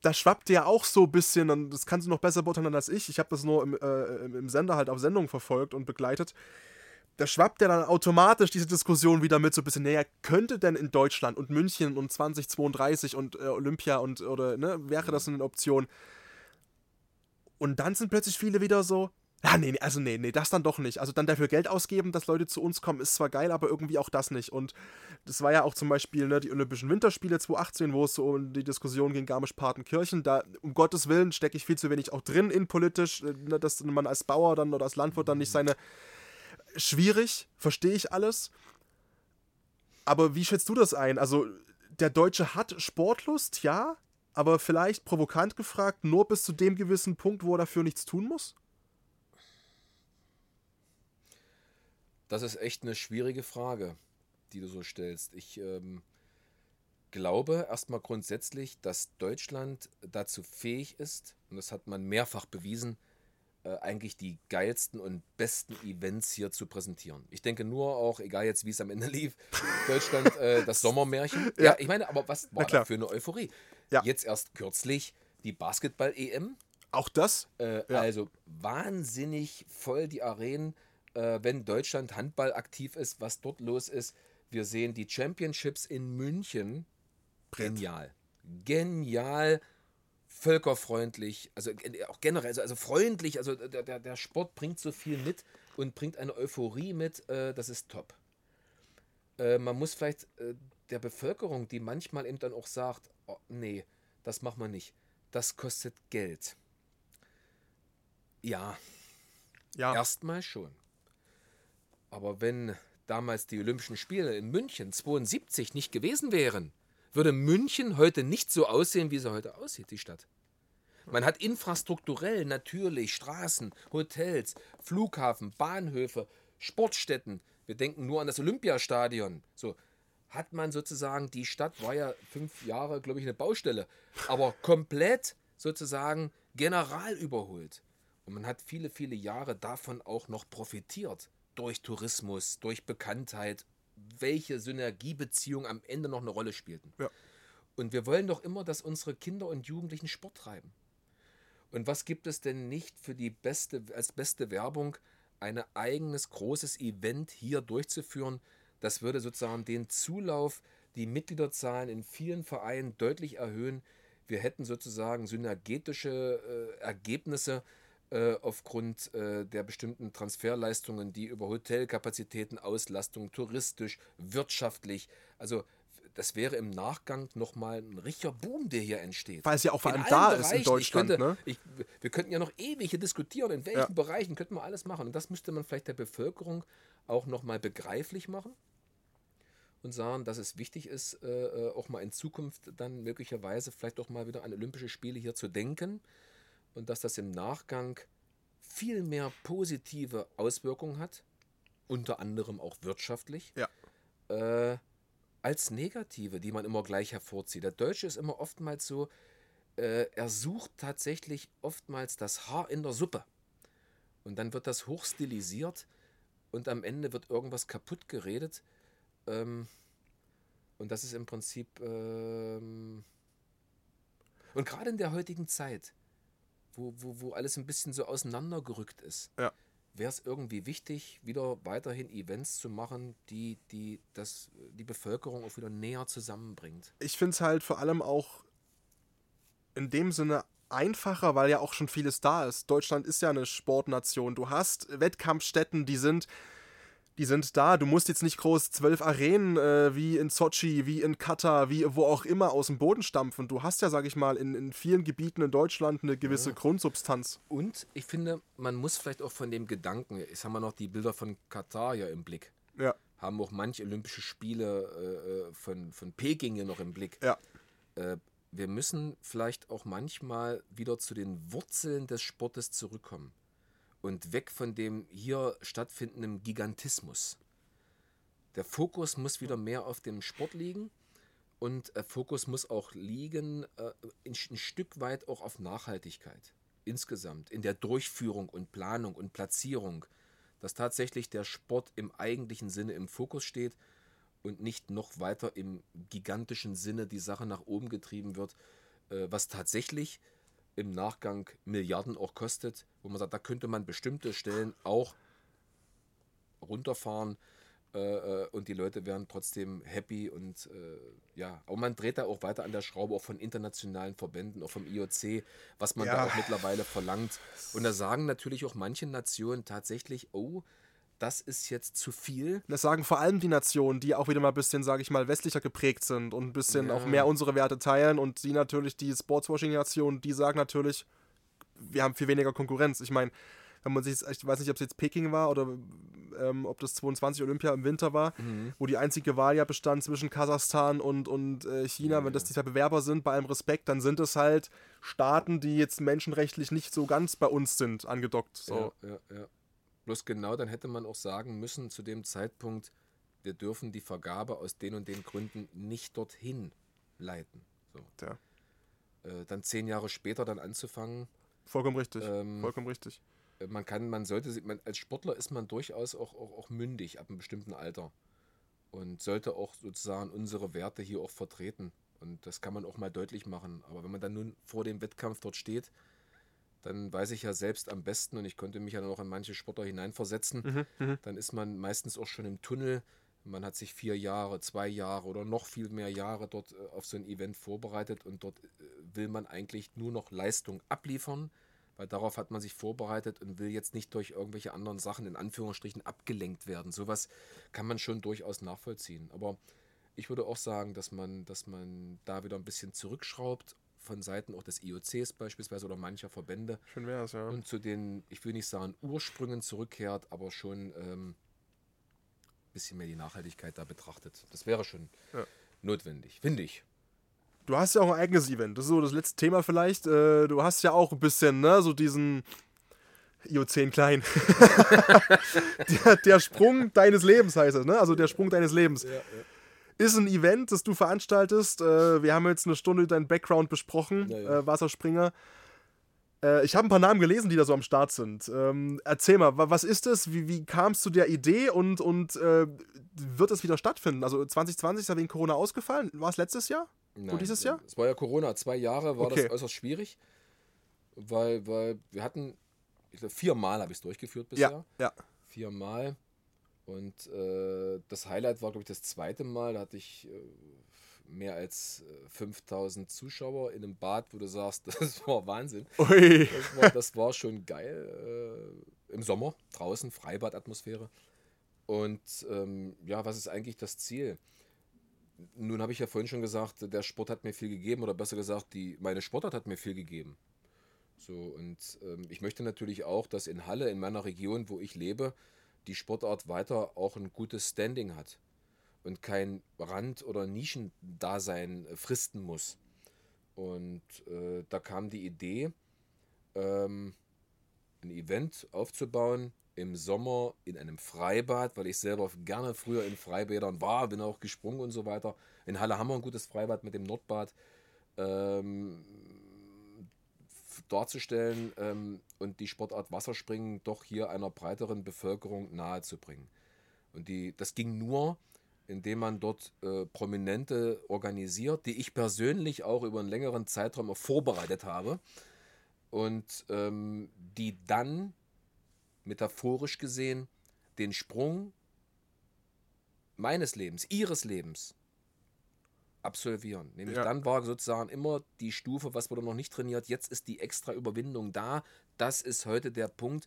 Speaker 3: da schwappt ja auch so ein bisschen, und das kannst du noch besser beurteilen als ich. Ich habe das nur im, äh, im Sender halt auf Sendung verfolgt und begleitet. Da schwappt ja dann automatisch diese Diskussion wieder mit so ein bisschen, naja, könnte denn in Deutschland und München und 2032 und äh, Olympia und, oder, ne, wäre das eine Option? Und dann sind plötzlich viele wieder so, ah, nee, also nee, nee, das dann doch nicht. Also dann dafür Geld ausgeben, dass Leute zu uns kommen, ist zwar geil, aber irgendwie auch das nicht. Und das war ja auch zum Beispiel ne, die Olympischen Winterspiele 2018, wo es so um die Diskussion ging, Garmisch-Partenkirchen. Da, um Gottes Willen, stecke ich viel zu wenig auch drin, innenpolitisch, ne, dass man als Bauer dann oder als Landwirt dann nicht seine. Schwierig, verstehe ich alles. Aber wie schätzt du das ein? Also, der Deutsche hat Sportlust, ja, aber vielleicht provokant gefragt, nur bis zu dem gewissen Punkt, wo er dafür nichts tun muss?
Speaker 1: Das ist echt eine schwierige Frage, die du so stellst. Ich ähm, glaube erstmal grundsätzlich, dass Deutschland dazu fähig ist, und das hat man mehrfach bewiesen, äh, eigentlich die geilsten und besten Events hier zu präsentieren. Ich denke nur auch, egal jetzt wie es am Ende lief, Deutschland äh, das Sommermärchen. Ja. ja. ich meine, aber was war da für eine Euphorie? Ja. Jetzt erst kürzlich die Basketball-EM.
Speaker 3: Auch das?
Speaker 1: Äh, ja. Also wahnsinnig voll die Arenen, äh, wenn Deutschland Handball aktiv ist, was dort los ist. Wir sehen die Championships in München. Genial. Genial völkerfreundlich, also auch generell, also, also freundlich, also der, der, der, Sport bringt so viel mit und bringt eine Euphorie mit, äh, das ist top. Äh, man muss vielleicht äh, der Bevölkerung, die manchmal eben dann auch sagt, oh, nee, das machen wir nicht, das kostet Geld. Ja, ja. erstmal schon. Aber wenn damals die Olympischen Spiele in München 72 nicht gewesen wären, würde München heute nicht so aussehen, wie sie heute aussieht, die Stadt. Man hat infrastrukturell natürlich Straßen, Hotels, Flughafen, Bahnhöfe, Sportstätten. Wir denken nur an das Olympiastadion. So hat man sozusagen, die Stadt war ja fünf Jahre, glaube ich, eine Baustelle, aber komplett sozusagen general überholt. Und man hat viele, viele Jahre davon auch noch profitiert. Durch Tourismus, durch Bekanntheit, welche Synergiebeziehungen am Ende noch eine Rolle spielten. Ja. Und wir wollen doch immer, dass unsere Kinder und Jugendlichen Sport treiben. Und was gibt es denn nicht für die beste, als beste Werbung, ein eigenes großes Event hier durchzuführen? Das würde sozusagen den Zulauf, die Mitgliederzahlen in vielen Vereinen deutlich erhöhen. Wir hätten sozusagen synergetische äh, Ergebnisse äh, aufgrund äh, der bestimmten Transferleistungen, die über Hotelkapazitäten, Auslastung, touristisch, wirtschaftlich, also das wäre im Nachgang nochmal ein richtiger Boom, der hier entsteht.
Speaker 3: Weil es ja auch vor allem da Bereichen. ist in Deutschland.
Speaker 1: Könnte,
Speaker 3: ne?
Speaker 1: ich, wir könnten ja noch ewig hier diskutieren, in welchen ja. Bereichen könnten wir alles machen. Und das müsste man vielleicht der Bevölkerung auch nochmal begreiflich machen und sagen, dass es wichtig ist, äh, äh, auch mal in Zukunft dann möglicherweise vielleicht auch mal wieder an Olympische Spiele hier zu denken und dass das im Nachgang viel mehr positive Auswirkungen hat, unter anderem auch wirtschaftlich.
Speaker 3: Ja.
Speaker 1: Äh, als negative, die man immer gleich hervorzieht. Der Deutsche ist immer oftmals so, äh, er sucht tatsächlich oftmals das Haar in der Suppe. Und dann wird das hochstilisiert und am Ende wird irgendwas kaputt geredet. Ähm, und das ist im Prinzip. Ähm, und gerade in der heutigen Zeit, wo, wo, wo alles ein bisschen so auseinandergerückt ist,
Speaker 3: ja
Speaker 1: wäre es irgendwie wichtig, wieder weiterhin Events zu machen, die, die das, die Bevölkerung auch wieder näher zusammenbringt.
Speaker 3: Ich finde es halt vor allem auch in dem Sinne einfacher, weil ja auch schon vieles da ist. Deutschland ist ja eine Sportnation. Du hast Wettkampfstätten, die sind Die sind da. Du musst jetzt nicht groß zwölf Arenen äh, wie in Sochi, wie in Katar, wie wo auch immer aus dem Boden stampfen. Du hast ja, sag ich mal, in, in vielen Gebieten in Deutschland eine gewisse ja. Grundsubstanz.
Speaker 1: Und ich finde, man muss vielleicht auch von dem Gedanken, jetzt haben wir noch die Bilder von Katar ja im Blick.
Speaker 3: Ja.
Speaker 1: Haben auch manche Olympische Spiele äh, äh von, von Peking ja noch im Blick.
Speaker 3: Ja.
Speaker 1: Äh, wir müssen vielleicht auch manchmal wieder zu den Wurzeln des Sportes zurückkommen und weg von dem hier stattfindenden Gigantismus. Der Fokus muss wieder mehr auf dem Sport liegen und der Fokus muss auch liegen äh, ein, ein Stück weit auch auf Nachhaltigkeit insgesamt in der Durchführung und Planung und Platzierung, dass tatsächlich der Sport im eigentlichen Sinne im Fokus steht und nicht noch weiter im gigantischen Sinne die Sache nach oben getrieben wird, äh, was tatsächlich im Nachgang Milliarden auch kostet, wo man sagt, da könnte man bestimmte Stellen auch runterfahren äh, äh, und die Leute wären trotzdem happy und äh, ja, aber man dreht da auch weiter an der Schraube, auch von internationalen Verbänden, auch vom IOC, was man ja. da auch mittlerweile verlangt. Und da sagen natürlich auch manche Nationen tatsächlich, oh, das ist jetzt zu viel.
Speaker 3: Das sagen vor allem die Nationen, die auch wieder mal ein bisschen, sage ich mal, westlicher geprägt sind und ein bisschen ja. auch mehr unsere Werte teilen. Und die natürlich, die Sportswashing-Nationen, die sagen natürlich, wir haben viel weniger Konkurrenz. Ich meine, wenn man sich, ich weiß nicht, ob es jetzt Peking war oder ähm, ob das 22 Olympia im Winter war, mhm. wo die einzige Wahl ja bestand zwischen Kasachstan und, und äh, China, ja, wenn das die Bewerber sind, bei allem Respekt, dann sind es halt Staaten, die jetzt menschenrechtlich nicht so ganz bei uns sind, angedockt. So.
Speaker 1: Ja, ja, ja. Bloß genau, dann hätte man auch sagen müssen zu dem Zeitpunkt, wir dürfen die Vergabe aus den und den Gründen nicht dorthin leiten. So.
Speaker 3: Ja.
Speaker 1: Äh, dann zehn Jahre später dann anzufangen.
Speaker 3: Vollkommen richtig. Ähm, Vollkommen richtig.
Speaker 1: Äh, man kann, man sollte, man, als Sportler ist man durchaus auch, auch, auch mündig ab einem bestimmten Alter und sollte auch sozusagen unsere Werte hier auch vertreten. Und das kann man auch mal deutlich machen. Aber wenn man dann nun vor dem Wettkampf dort steht, dann weiß ich ja selbst am besten und ich konnte mich ja noch in manche Sportler hineinversetzen. Mhm, mhm, dann ist man meistens auch schon im Tunnel. Man hat sich vier Jahre, zwei Jahre oder noch viel mehr Jahre dort äh, auf so ein Event vorbereitet und dort äh, will man eigentlich nur noch Leistung abliefern, weil darauf hat man sich vorbereitet und will jetzt nicht durch irgendwelche anderen Sachen in Anführungsstrichen abgelenkt werden. Sowas kann man schon durchaus nachvollziehen. Aber ich würde auch sagen, dass man, dass man da wieder ein bisschen zurückschraubt von Seiten auch des IOCs beispielsweise oder mancher Verbände.
Speaker 3: Schön wäre es, ja.
Speaker 1: Und zu den, ich will nicht sagen Ursprüngen zurückkehrt, aber schon ähm, ein bisschen mehr die Nachhaltigkeit da betrachtet. Das wäre schon ja. notwendig, finde ich.
Speaker 3: Du hast ja auch ein eigenes Event. Das ist so das letzte Thema vielleicht. Äh, du hast ja auch ein bisschen, ne, so diesen IO10 klein. der, der, Sprung deines Lebens heißt es, ne? Also der Sprung deines Lebens. Ja, ja ist ein Event, das du veranstaltest. Äh, wir haben jetzt eine Stunde deinen Background besprochen, ja, ja. Äh, Wasserspringer. Äh, ich habe ein paar Namen gelesen, die da so am Start sind. Ähm, erzähl mal, was ist das? Wie, wie kam es zu der Idee und, und äh, wird es wieder stattfinden? Also 2020 ist ja wegen Corona ausgefallen. War es letztes Jahr?
Speaker 1: Nein, und dieses Jahr? Es war ja Corona. Zwei Jahre war okay. das äußerst schwierig, weil, weil wir hatten, ich glaube, viermal habe ich es durchgeführt bisher.
Speaker 3: Ja, ja.
Speaker 1: Viermal. Und äh, das Highlight war, glaube ich, das zweite Mal. Da hatte ich äh, mehr als äh, 5000 Zuschauer in einem Bad, wo du sagst, das war Wahnsinn. Das war, das, war, schon geil. Äh, Im Sommer, draußen, Freibad-Atmosphäre. Und ähm, ja, was ist eigentlich das Ziel? Nun habe ich ja vorhin schon gesagt, der Sport hat mir viel gegeben, oder besser gesagt, die, meine Sportart hat mir viel gegeben. So, und ähm, ich möchte natürlich auch, dass in Halle, in meiner Region, wo ich lebe, die Sportart weiter auch ein gutes Standing hat und kein Rand- oder Nischendasein fristen muss. Und äh, da kam die Idee, ähm, ein Event aufzubauen im Sommer in einem Freibad, weil ich selber gerne früher in Freibädern war, bin auch gesprungen und so weiter. In Halle haben wir ein gutes Freibad mit dem Nordbad. Ähm, darzustellen ähm, und die Sportart Wasserspringen doch hier einer breiteren Bevölkerung nahezubringen. Und die, das ging nur, indem man dort äh, Prominente organisiert, die ich persönlich auch über einen längeren Zeitraum vorbereitet habe und ähm, die dann metaphorisch gesehen den Sprung meines Lebens, ihres Lebens absolvieren. Nämlich ja. dann war sozusagen immer die Stufe, was wurde noch nicht trainiert, jetzt ist die extra Überwindung da. Das ist heute der Punkt.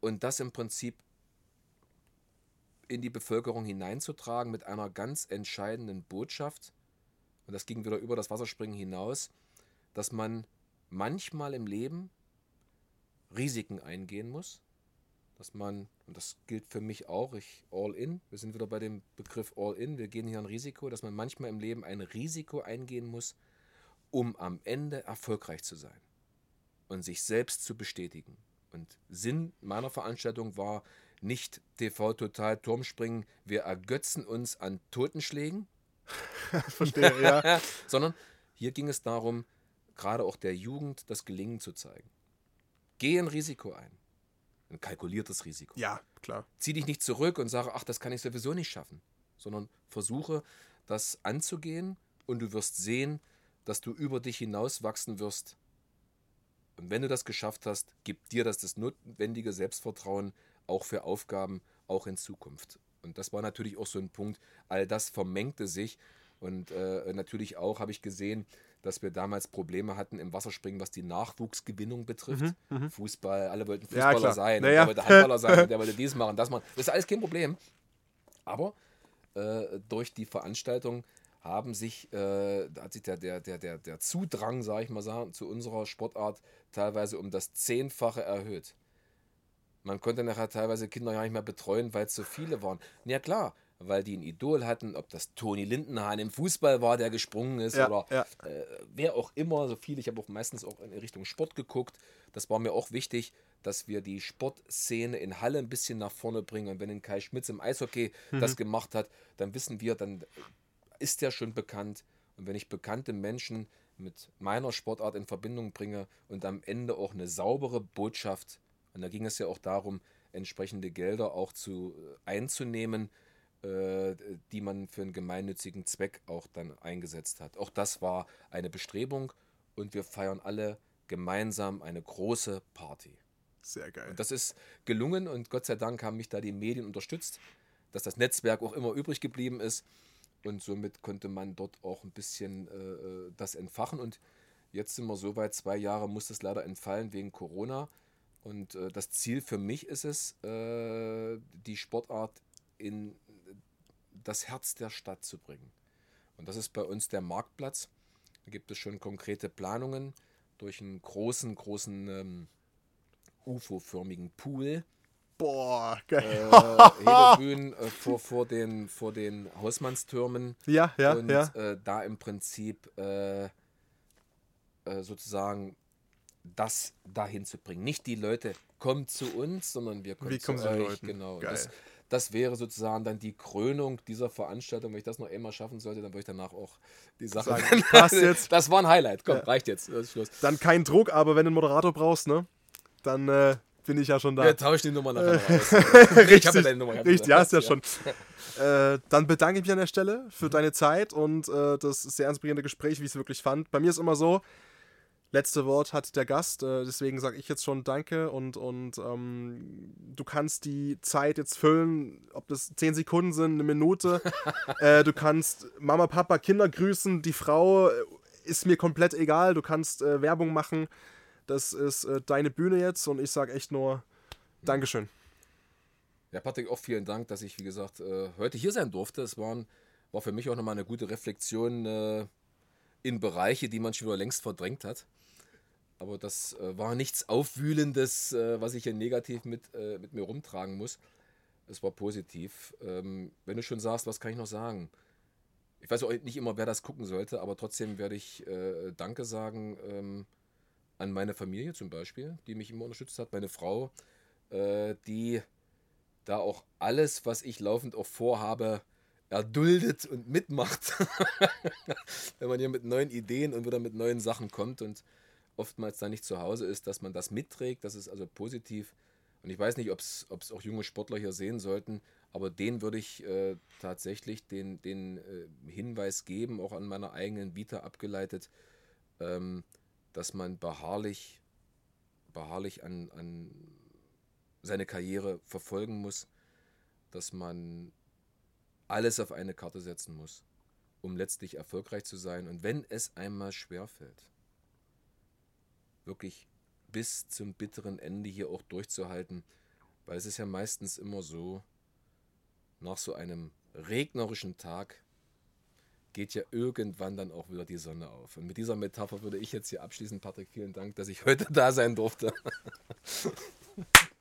Speaker 1: Und das im Prinzip in die Bevölkerung hineinzutragen mit einer ganz entscheidenden Botschaft. Und das ging wieder über das Wasserspringen hinaus, dass man manchmal im Leben Risiken eingehen muss. Dass man, und das gilt für mich auch, ich all in, wir sind wieder bei dem Begriff all in, wir gehen hier ein Risiko, dass man manchmal im Leben ein Risiko eingehen muss, um am Ende erfolgreich zu sein und sich selbst zu bestätigen. Und Sinn meiner Veranstaltung war nicht TV Total Turmspringen, wir ergötzen uns an Totenschlägen.
Speaker 3: Verstehe, ja.
Speaker 1: Sondern hier ging es darum, gerade auch der Jugend das Gelingen zu zeigen. Geh ein Risiko ein. Ein kalkuliertes Risiko.
Speaker 3: Ja, klar.
Speaker 1: Zieh dich nicht zurück und sage, ach, das kann ich sowieso nicht schaffen. Sondern versuche, das anzugehen und du wirst sehen, dass du über dich hinaus wachsen wirst. Und wenn du das geschafft hast, gibt dir das das notwendige Selbstvertrauen auch für Aufgaben, auch in Zukunft. Und das war natürlich auch so ein Punkt. All das vermengte sich. Und äh, natürlich auch habe ich gesehen, dass wir damals Probleme hatten im Wasserspringen, was die Nachwuchsgewinnung betrifft. Mhm, Fußball, alle wollten Fußballer
Speaker 3: ja,
Speaker 1: sein,
Speaker 3: naja.
Speaker 1: der wollte Handballer sein, der wollte dies machen, das machen. Das ist alles kein Problem. Aber äh, durch die Veranstaltung haben sich, äh, hat sich der, der, der, der, der Zudrang, sage ich mal sagen, zu unserer Sportart teilweise um das Zehnfache erhöht. Man konnte nachher teilweise Kinder gar nicht mehr betreuen, weil es so viele waren. Ja klar, weil die ein Idol hatten, ob das Toni Lindenhahn im Fußball war, der gesprungen ist
Speaker 3: Ja,
Speaker 1: oder
Speaker 3: ja.
Speaker 1: äh, wer auch immer, so viel. Ich habe auch meistens auch in Richtung Sport geguckt. Das war mir auch wichtig, dass wir die Sportszene in Halle ein bisschen nach vorne bringen. Und wenn ein Kai Schmitz im Eishockey das gemacht hat, dann wissen wir, dann ist der schon bekannt. Und wenn ich bekannte Menschen mit meiner Sportart in Verbindung bringe und am Ende auch eine saubere Botschaft, und da ging es ja auch darum, entsprechende Gelder auch zu äh, einzunehmen, die man für einen gemeinnützigen Zweck auch dann eingesetzt hat. Auch das war eine Bestrebung und wir feiern alle gemeinsam eine große Party.
Speaker 3: Sehr geil.
Speaker 1: Und das ist gelungen und Gott sei Dank haben mich da die Medien unterstützt, dass das Netzwerk auch immer übrig geblieben ist und somit konnte man dort auch ein bisschen äh, das entfachen und jetzt sind wir so weit, zwei Jahre muss das leider entfallen wegen Corona und äh, das Ziel für mich ist es, äh, die Sportart in das Herz der Stadt zu bringen. Und das ist bei uns der Marktplatz. Da gibt es schon konkrete Planungen durch einen großen, großen ähm, UFO-förmigen Pool.
Speaker 3: Boah,
Speaker 1: Äh,
Speaker 3: geil.
Speaker 1: Hebebühnen äh, vor, vor, den, vor den Hausmannstürmen.
Speaker 3: ja, ja,
Speaker 1: und
Speaker 3: ja.
Speaker 1: äh, da im Prinzip äh, äh, sozusagen das dahin zu bringen. Nicht die Leute kommen zu uns, sondern wir kommen
Speaker 3: Wir
Speaker 1: zu euch.
Speaker 3: Leuten.
Speaker 1: Genau.
Speaker 3: Geil.
Speaker 1: Das, das wäre sozusagen dann die Krönung dieser Veranstaltung. Wenn ich das noch einmal schaffen sollte, dann würde ich danach auch die Sache.
Speaker 3: Sagen, passt jetzt.
Speaker 1: Das war ein Highlight. Komm,
Speaker 3: Ja.
Speaker 1: reicht jetzt.
Speaker 3: Dann kein Druck, aber wenn du einen Moderator brauchst, ne? Dann äh, bin ich ja schon da.
Speaker 1: Wir tauschen die Nummer nachher aus. ich habe ja deine Nummer. gehabt.
Speaker 3: Richtig, hast ja schon. Äh, dann bedanke ich mich an der Stelle für deine Zeit und äh, das sehr inspirierende Gespräch, wie ich es wirklich fand. Bei mir ist immer so, letzte Wort hat der Gast, äh, deswegen sage ich jetzt schon Danke und, und ähm, du kannst die Zeit jetzt füllen, ob das 10 Sekunden sind, eine Minute. äh, du kannst Mama, Papa, Kinder grüßen, die Frau äh, ist mir komplett egal, du kannst äh, Werbung machen. Das ist äh, deine Bühne jetzt und ich sage echt nur Dankeschön.
Speaker 1: Ja, Patrick, auch vielen Dank, dass ich, wie gesagt, äh, heute hier sein durfte. Es waren, war für mich auch nochmal eine gute Reflexion in Bereiche, die man schon wieder längst verdrängt hat. Aber das äh, war nichts Aufwühlendes, äh, was ich hier negativ mit, äh, mit mir rumtragen muss. Es war positiv. Ähm, wenn du schon sagst, was kann ich noch sagen? Ich weiß auch nicht immer, wer das gucken sollte, aber trotzdem werde ich äh, Danke sagen ähm, an meine Familie zum Beispiel, die mich immer unterstützt hat, meine Frau, äh, die da auch alles, was ich laufend auch vorhabe, erduldet und mitmacht. Wenn man hier mit neuen Ideen und wieder mit neuen Sachen kommt und oftmals da nicht zu Hause ist, dass man das mitträgt, das ist also positiv. Und ich weiß nicht, ob es auch junge Sportler hier sehen sollten, aber denen würde ich äh, tatsächlich den, den äh, Hinweis geben, auch an meiner eigenen Vita abgeleitet, ähm, dass man beharrlich, beharrlich an, an seine Karriere verfolgen muss, dass man alles auf eine Karte setzen muss, um letztlich erfolgreich zu sein. Und wenn es einmal schwerfällt, wirklich bis zum bitteren Ende hier auch durchzuhalten, weil es ist ja meistens immer so, nach so einem regnerischen Tag geht ja irgendwann dann auch wieder die Sonne auf. Und mit dieser Metapher würde ich jetzt hier abschließen. Patrick, vielen Dank, dass ich heute da sein durfte.